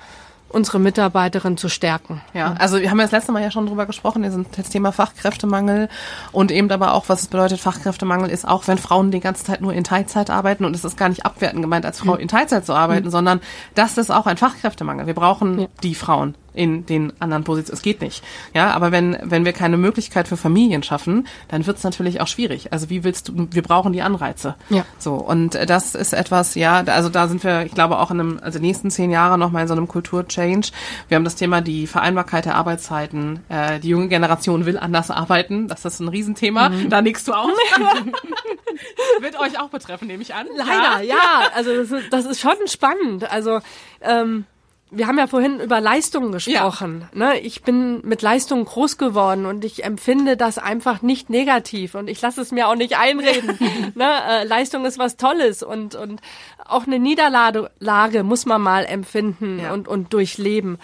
unsere Mitarbeiterin zu stärken. Ja, also wir haben ja das letzte Mal ja schon drüber gesprochen, wir sind das Thema Fachkräftemangel und eben aber auch, was es bedeutet, Fachkräftemangel ist auch, wenn Frauen die ganze Zeit nur in Teilzeit arbeiten und es ist gar nicht abwertend gemeint, als Frau in Teilzeit zu arbeiten, mhm. sondern das ist auch ein Fachkräftemangel. Wir brauchen ja. die Frauen in den anderen Positionen. Es geht nicht. Ja, aber wenn, wenn wir keine Möglichkeit für Familien schaffen, dann wird es natürlich auch schwierig. Also wie willst du, wir brauchen die Anreize. Ja. So, und das ist etwas, ja, also da sind wir, ich glaube, auch in einem, also nächsten zehn Jahre nochmal in so einem Kulturchange. Wir haben das Thema die Vereinbarkeit der Arbeitszeiten. Äh, die junge Generation will anders arbeiten. Das ist ein Riesenthema. Mhm. Da nickst du auch. wird euch auch betreffen, nehme ich an. Leider, ja. ja. Also das ist, das ist schon spannend. Also ähm, wir haben ja vorhin über Leistungen gesprochen. Ja. Ne? Ich bin mit Leistungen groß geworden und ich empfinde das einfach nicht negativ und ich lasse es mir auch nicht einreden. ne? Äh, Leistung ist was Tolles und, und auch eine Niederlage muss man mal empfinden ja. und, und durchleben.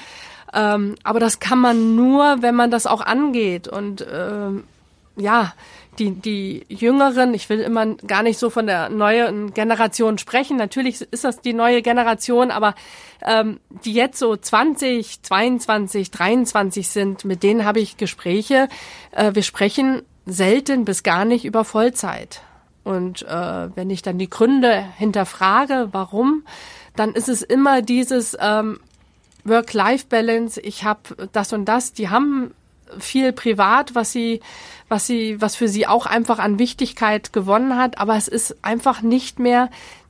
Ähm, aber das kann man nur, wenn man das auch angeht und ähm, ja, die, die Jüngeren, ich will immer gar nicht so von der neuen Generation sprechen. Natürlich ist das die neue Generation, aber ähm, die jetzt so 20, 22, 23 sind, mit denen habe ich Gespräche. Äh, wir sprechen selten bis gar nicht über Vollzeit. Und äh, wenn ich dann die Gründe hinterfrage, warum, dann ist es immer dieses ähm, Work-Life-Balance. Ich habe das und das. Die haben viel privat, was sie, was sie, was für sie auch einfach an Wichtigkeit gewonnen hat, aber es ist einfach nicht mehr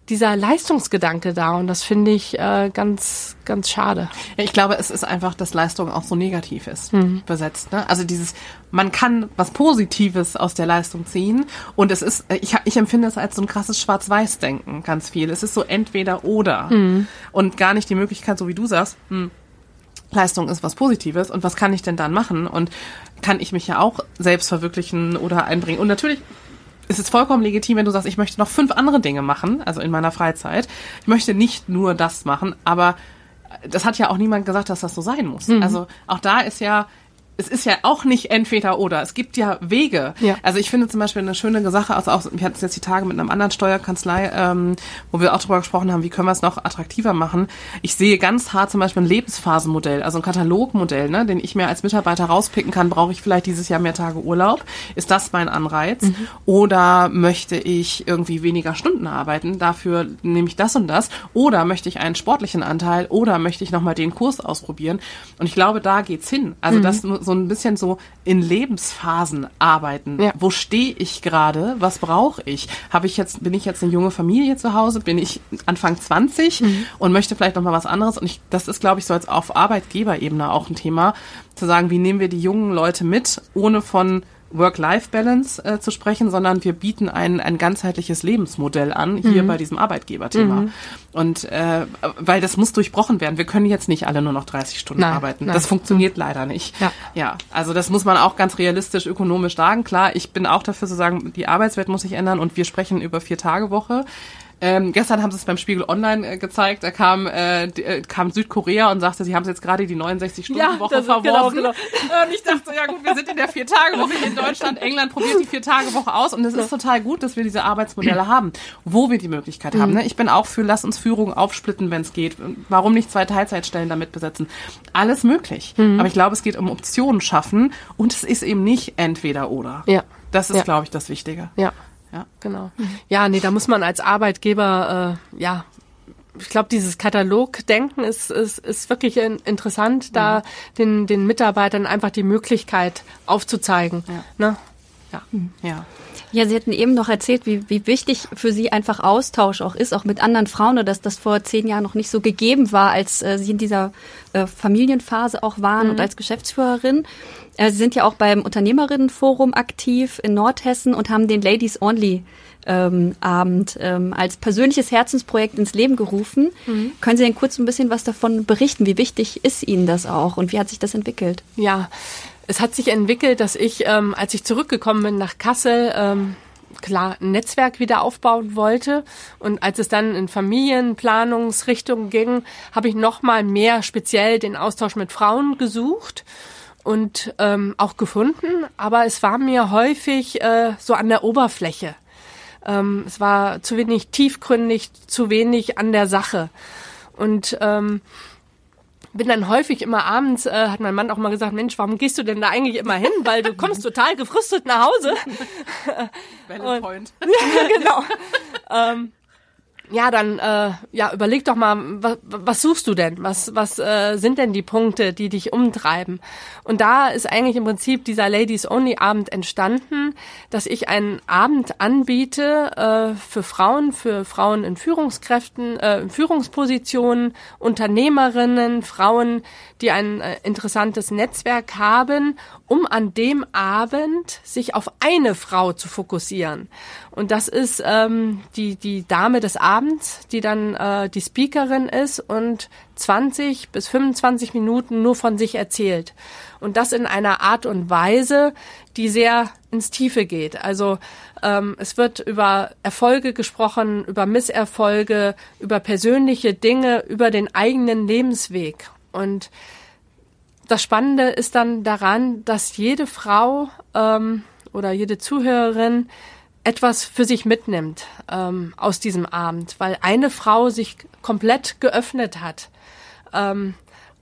dieser Leistungsgedanke da und das finde ich äh, ganz, ganz schade. Ich glaube, es ist einfach, dass Leistung auch so negativ ist, mhm. besetzt. Ne? Also dieses, man kann was Positives aus der Leistung ziehen und es ist, ich, ich empfinde es als so ein krasses Schwarz-Weiß-Denken ganz viel. Es ist so entweder oder mhm. und gar nicht die Möglichkeit, so wie du sagst, hm, Leistung ist was Positives und was kann ich denn dann machen? Und kann ich mich ja auch selbst verwirklichen oder einbringen? Und natürlich ist es vollkommen legitim, wenn du sagst, ich möchte noch fünf andere Dinge machen, also in meiner Freizeit. Ich möchte nicht nur das machen, aber das hat ja auch niemand gesagt, dass das so sein muss. Mhm. Also auch da ist ja es ist ja auch nicht entweder oder. Es gibt ja Wege. Ja. Also ich finde zum Beispiel eine schöne Sache, also auch, wir hatten es jetzt die Tage mit einem anderen Steuerkanzlei, ähm, wo wir auch darüber gesprochen haben, wie können wir es noch attraktiver machen. Ich sehe ganz hart zum Beispiel ein Lebensphasenmodell, also ein Katalogmodell, ne, den ich mir als Mitarbeiter rauspicken kann. Brauche ich vielleicht dieses Jahr mehr Tage Urlaub? Ist das mein Anreiz? Mhm. Oder möchte ich irgendwie weniger Stunden arbeiten? Dafür nehme ich das und das. Oder möchte ich einen sportlichen Anteil? Oder möchte ich nochmal den Kurs ausprobieren? Und ich glaube, da geht's hin. Also mhm. das so ein bisschen so in Lebensphasen arbeiten. Ja. Wo stehe ich gerade? Was brauche ich? Habe ich jetzt, bin ich jetzt eine junge Familie zu Hause? Bin ich Anfang 20 mhm. und möchte vielleicht noch mal was anderes? Und ich, das ist, glaube ich, so als auf Arbeitgeberebene auch ein Thema, zu sagen, wie nehmen wir die jungen Leute mit, ohne von Work-Life-Balance äh, zu sprechen, sondern wir bieten ein, ein ganzheitliches Lebensmodell an, hier mhm. bei diesem Arbeitgeberthema. Mhm. Und äh, weil das muss durchbrochen werden. Wir können jetzt nicht alle nur noch 30 Stunden nein, arbeiten. Nein. Das funktioniert leider nicht. Ja. ja, also das muss man auch ganz realistisch ökonomisch sagen. Klar, ich bin auch dafür zu sagen, die Arbeitswelt muss sich ändern und wir sprechen über vier Tage Woche. Ähm, gestern haben sie es beim Spiegel Online äh, gezeigt. Da kam, äh, die, äh, kam Südkorea und sagte, sie haben jetzt gerade die 69-Stunden-Woche ja, verworfen. Genau, genau. Und ich dachte, ja gut, wir sind in der Vier-Tage-Woche in Deutschland. England probiert die Vier-Tage-Woche aus. Und es ist total gut, dass wir diese Arbeitsmodelle haben, wo wir die Möglichkeit haben. Ne? Ich bin auch für, lass uns Führung aufsplitten, wenn es geht. Warum nicht zwei Teilzeitstellen damit besetzen? Alles möglich. Mhm. Aber ich glaube, es geht um Optionen schaffen und es ist eben nicht entweder oder. Ja. Das ist, ja. glaube ich, das Wichtige. Ja. Ja, genau. Ja, nee, da muss man als Arbeitgeber, äh, ja, ich glaube, dieses Katalogdenken ist, ist, ist wirklich interessant, da den, den Mitarbeitern einfach die Möglichkeit aufzuzeigen. Ja. Ne? Ja. ja. Ja, Sie hatten eben noch erzählt, wie, wie wichtig für Sie einfach Austausch auch ist, auch mit anderen Frauen, und dass das vor zehn Jahren noch nicht so gegeben war, als äh, Sie in dieser äh, Familienphase auch waren mhm. und als Geschäftsführerin. Äh, Sie sind ja auch beim Unternehmerinnenforum aktiv in Nordhessen und haben den Ladies Only ähm, Abend ähm, als persönliches Herzensprojekt ins Leben gerufen. Mhm. Können Sie denn kurz ein bisschen was davon berichten? Wie wichtig ist Ihnen das auch und wie hat sich das entwickelt? Ja, es hat sich entwickelt, dass ich, ähm, als ich zurückgekommen bin nach Kassel, ähm, klar ein Netzwerk wieder aufbauen wollte. Und als es dann in Familienplanungsrichtung ging, habe ich noch mal mehr speziell den Austausch mit Frauen gesucht und ähm, auch gefunden. Aber es war mir häufig äh, so an der Oberfläche. Ähm, es war zu wenig tiefgründig, zu wenig an der Sache. Und ähm, bin dann häufig immer abends, äh, hat mein Mann auch mal gesagt, Mensch, warum gehst du denn da eigentlich immer hin? Weil du kommst total gefrustet nach Hause. Valid Point. ja, genau. ähm, ja, dann äh, ja, überleg doch mal, was, was suchst du denn? Was, was äh, sind denn die Punkte, die dich umtreiben? Und da ist eigentlich im Prinzip dieser Ladies Only Abend entstanden, dass ich einen Abend anbiete äh, für Frauen, für Frauen in Führungskräften, äh, in Führungspositionen, Unternehmerinnen, Frauen, die ein äh, interessantes Netzwerk haben, um an dem Abend sich auf eine Frau zu fokussieren. Und das ist ähm, die, die Dame des Abends, die dann äh, die Speakerin ist und 20 bis 25 Minuten nur von sich erzählt. Und das in einer Art und Weise, die sehr ins Tiefe geht. Also ähm, es wird über Erfolge gesprochen, über Misserfolge, über persönliche Dinge, über den eigenen Lebensweg. Und das Spannende ist dann daran, dass jede Frau ähm, oder jede Zuhörerin etwas für sich mitnimmt ähm, aus diesem Abend, weil eine Frau sich komplett geöffnet hat, ähm,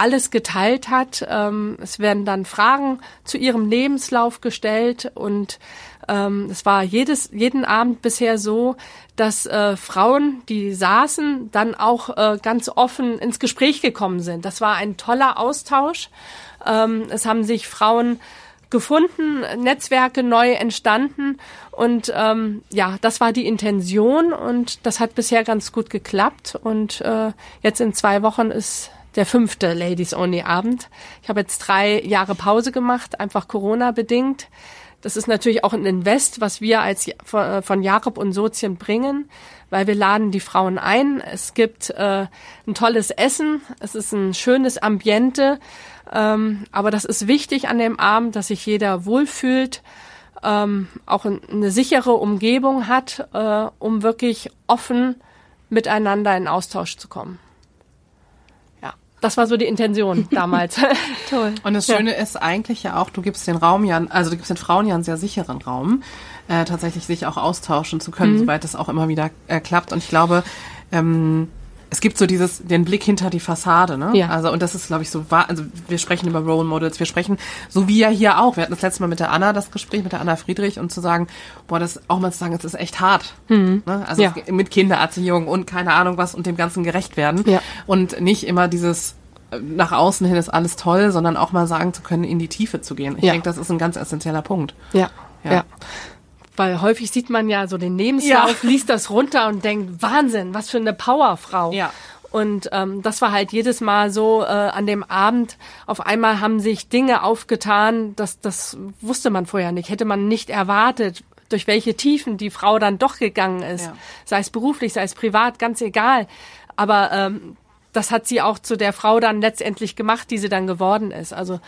alles geteilt hat. Ähm, es werden dann Fragen zu ihrem Lebenslauf gestellt und ähm, es war jedes, jeden Abend bisher so, dass äh, Frauen, die saßen, dann auch äh, ganz offen ins Gespräch gekommen sind. Das war ein toller Austausch. Ähm, es haben sich Frauen gefunden, Netzwerke neu entstanden und ähm, ja, das war die Intention und das hat bisher ganz gut geklappt und äh, jetzt in zwei Wochen ist der fünfte Ladies Only Abend. Ich habe jetzt drei Jahre Pause gemacht, einfach Corona bedingt. Das ist natürlich auch ein Invest, was wir als äh, von Jakob und Sozien bringen, weil wir laden die Frauen ein. Es gibt äh, ein tolles Essen, es ist ein schönes Ambiente ähm, aber das ist wichtig an dem Abend, dass sich jeder wohlfühlt, ähm, auch eine sichere Umgebung hat, äh, um wirklich offen miteinander in Austausch zu kommen. Das war so die Intention damals. Toll. Und das Schöne ja. ist eigentlich ja auch, du gibst den Raum ja, also du gibst den Frauen ja einen sehr sicheren Raum, äh, tatsächlich sich auch austauschen zu können, mhm. soweit das auch immer wieder äh, klappt. Und ich glaube, ähm, es gibt so dieses, den Blick hinter die Fassade, ne? Ja. Also, und das ist, glaube ich, so wahr, also wir sprechen über Role Models, wir sprechen, so wie ja hier auch. Wir hatten das letzte Mal mit der Anna das Gespräch, mit der Anna Friedrich, und zu sagen, boah, das auch mal zu sagen, es ist echt hart. Mhm. Ne? Also ja. mit Kindererziehung und keine Ahnung was und dem Ganzen gerecht werden. Ja. Und nicht immer dieses äh, nach außen hin ist alles toll, sondern auch mal sagen zu können, in die Tiefe zu gehen. Ich ja. denke, das ist ein ganz essentieller Punkt. Ja. ja. ja. Weil häufig sieht man ja so den Lebenslauf, ja. liest das runter und denkt, Wahnsinn, was für eine Powerfrau. Ja. Und ähm, das war halt jedes Mal so äh, an dem Abend. Auf einmal haben sich Dinge aufgetan, das, das wusste man vorher nicht, hätte man nicht erwartet, durch welche Tiefen die Frau dann doch gegangen ist. Ja. Sei es beruflich, sei es privat, ganz egal. Aber ähm, das hat sie auch zu der Frau dann letztendlich gemacht, die sie dann geworden ist. Also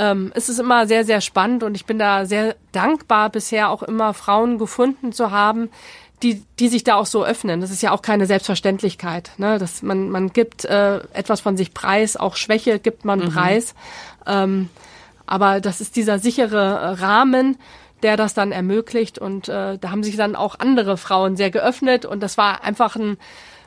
ähm, es ist immer sehr, sehr spannend und ich bin da sehr dankbar, bisher auch immer Frauen gefunden zu haben, die, die sich da auch so öffnen. Das ist ja auch keine Selbstverständlichkeit. Ne? Dass man, man gibt äh, etwas von sich preis, auch Schwäche gibt man mhm. preis. Ähm, aber das ist dieser sichere Rahmen, der das dann ermöglicht. Und äh, da haben sich dann auch andere Frauen sehr geöffnet. Und das war einfach ein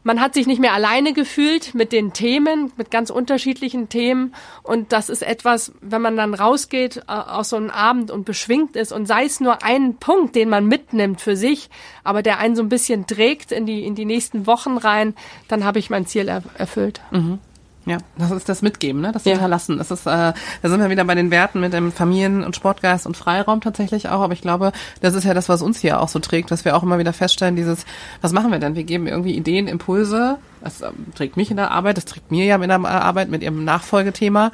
man hat sich nicht mehr alleine gefühlt mit den Themen, mit ganz unterschiedlichen Themen. Und das ist etwas, wenn man dann rausgeht äh, aus so einem Abend und beschwingt ist und sei es nur ein Punkt, den man mitnimmt für sich, aber der einen so ein bisschen trägt in die, in die nächsten Wochen rein, dann habe ich mein Ziel er erfüllt. Mhm. Ja, das ist das Mitgeben, ne? Das ja. Hinterlassen. Das ist, äh, da sind wir wieder bei den Werten mit dem Familien- und Sportgeist und Freiraum tatsächlich auch. Aber ich glaube, das ist ja das, was uns hier auch so trägt, dass wir auch immer wieder feststellen, dieses, was machen wir denn? Wir geben irgendwie Ideen, Impulse. Das ähm, trägt mich in der Arbeit, das trägt mir ja in der Arbeit mit ihrem Nachfolgethema.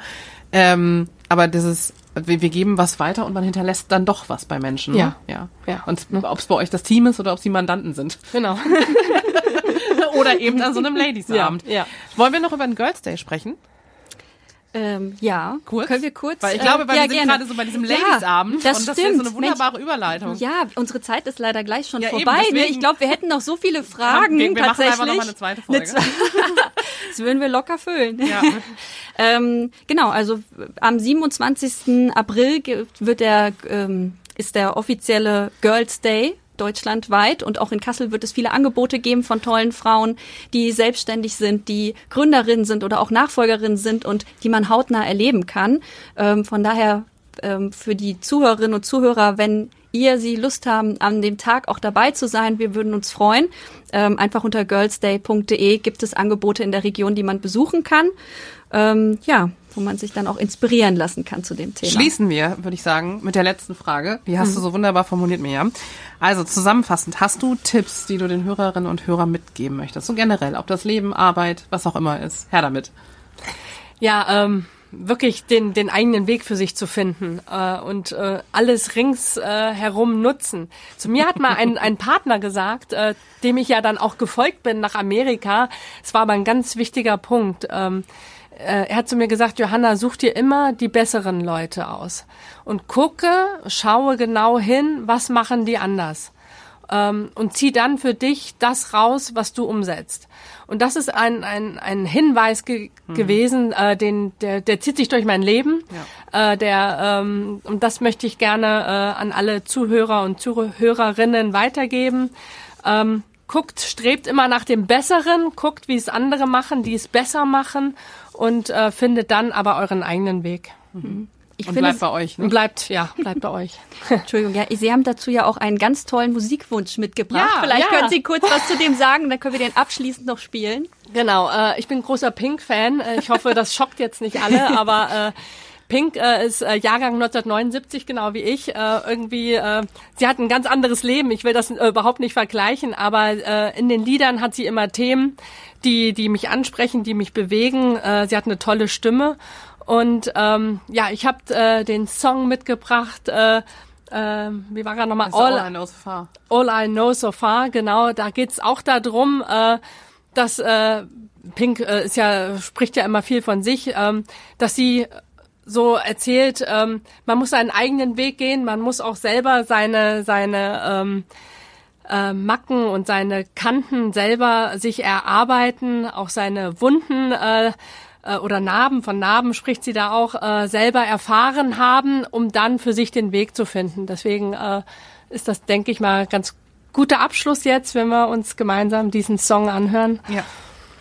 Ähm, aber dieses, wir, wir geben was weiter und man hinterlässt dann doch was bei Menschen. Ja. Ne? Ja. ja. Und ob es bei euch das Team ist oder ob es die Mandanten sind. Genau. Oder eben an so einem Ladies-Abend. Ja, ja. Wollen wir noch über den Girls Day sprechen? Ähm, ja, kurz? können wir kurz? Weil ich glaube, weil äh, wir sind gerade so bei diesem Ladies-Abend ja, das und das stimmt. ist so eine wunderbare Mensch, Überleitung. Ja, unsere Zeit ist leider gleich schon ja, vorbei. Eben, ne? ich glaube, wir hätten noch so viele Fragen. Ja, wir, wir tatsächlich. machen einfach noch mal eine zweite Folge. das würden wir locker füllen. Ja. ähm, genau, also am 27. April wird der ähm, ist der offizielle Girls Day deutschlandweit und auch in Kassel wird es viele Angebote geben von tollen Frauen, die selbstständig sind, die Gründerinnen sind oder auch Nachfolgerinnen sind und die man hautnah erleben kann. Ähm, von daher ähm, für die Zuhörerinnen und Zuhörer, wenn ihr sie Lust haben, an dem Tag auch dabei zu sein, wir würden uns freuen. Ähm, einfach unter girlsday.de gibt es Angebote in der Region, die man besuchen kann. Ähm, ja, wo man sich dann auch inspirieren lassen kann zu dem Thema. Schließen wir, würde ich sagen, mit der letzten Frage. Die hast mhm. du so wunderbar formuliert, Miriam. Also zusammenfassend, hast du Tipps, die du den Hörerinnen und Hörern mitgeben möchtest? So generell, ob das Leben, Arbeit, was auch immer ist. Her damit. Ja, ähm, wirklich den, den eigenen Weg für sich zu finden äh, und äh, alles rings äh, herum nutzen. Zu mir hat mal ein, ein Partner gesagt, äh, dem ich ja dann auch gefolgt bin nach Amerika. Es war aber ein ganz wichtiger Punkt. Ähm, äh, er hat zu mir gesagt, Johanna, such dir immer die besseren Leute aus und gucke, schaue genau hin, was machen die anders ähm, und zieh dann für dich das raus, was du umsetzt. Und das ist ein, ein, ein Hinweis ge mhm. gewesen, äh, den, der, der zieht sich durch mein Leben. Ja. Äh, der, ähm, und das möchte ich gerne äh, an alle Zuhörer und Zuhörerinnen weitergeben. Ähm, guckt, strebt immer nach dem Besseren, guckt, wie es andere machen, die es besser machen und äh, findet dann aber euren eigenen Weg. Mhm. Ich und finde, bleibt bei euch. Ne? Bleibt, ja, bleibt bei euch. Entschuldigung, ja, Sie haben dazu ja auch einen ganz tollen Musikwunsch mitgebracht. Ja, Vielleicht ja. können Sie kurz was zu dem sagen, dann können wir den abschließend noch spielen. Genau, äh, ich bin großer Pink-Fan. Äh, ich hoffe, das schockt jetzt nicht alle, aber äh, Pink äh, ist äh, Jahrgang 1979, genau wie ich. Äh, irgendwie, äh, sie hat ein ganz anderes Leben. Ich will das äh, überhaupt nicht vergleichen, aber äh, in den Liedern hat sie immer Themen, die, die mich ansprechen, die mich bewegen. Äh, sie hat eine tolle Stimme. Und ähm, ja, ich habe äh, den Song mitgebracht. Äh, äh, wie war er nochmal? All, all I Know So Far. All I Know So Far, genau. Da geht's auch darum, äh, dass äh, Pink äh, ist ja spricht ja immer viel von sich, ähm, dass sie so erzählt, ähm, man muss seinen eigenen Weg gehen, man muss auch selber seine seine ähm, äh, Macken und seine Kanten selber sich erarbeiten, auch seine Wunden äh, äh, oder Narben, von Narben spricht sie da auch, äh, selber erfahren haben, um dann für sich den Weg zu finden. Deswegen äh, ist das, denke ich mal, ganz guter Abschluss jetzt, wenn wir uns gemeinsam diesen Song anhören. Ja.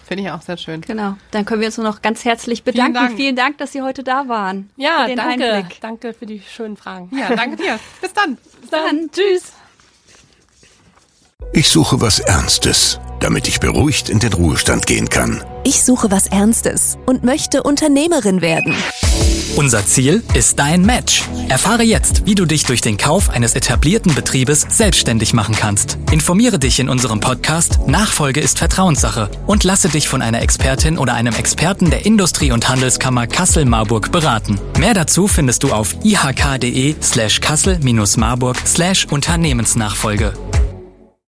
Finde ich auch sehr schön. Genau. Dann können wir uns nur noch ganz herzlich bedanken. Vielen Dank, Vielen Dank dass Sie heute da waren. Ja, danke. Einblick. Danke für die schönen Fragen. Ja, danke dir. Bis dann. Bis dann. Tschüss. Ich suche was Ernstes damit ich beruhigt in den Ruhestand gehen kann. Ich suche was Ernstes und möchte Unternehmerin werden. Unser Ziel ist dein Match. Erfahre jetzt, wie du dich durch den Kauf eines etablierten Betriebes selbstständig machen kannst. Informiere dich in unserem Podcast Nachfolge ist Vertrauenssache und lasse dich von einer Expertin oder einem Experten der Industrie- und Handelskammer Kassel-Marburg beraten. Mehr dazu findest du auf ihk.de slash kassel-marburg slash Unternehmensnachfolge.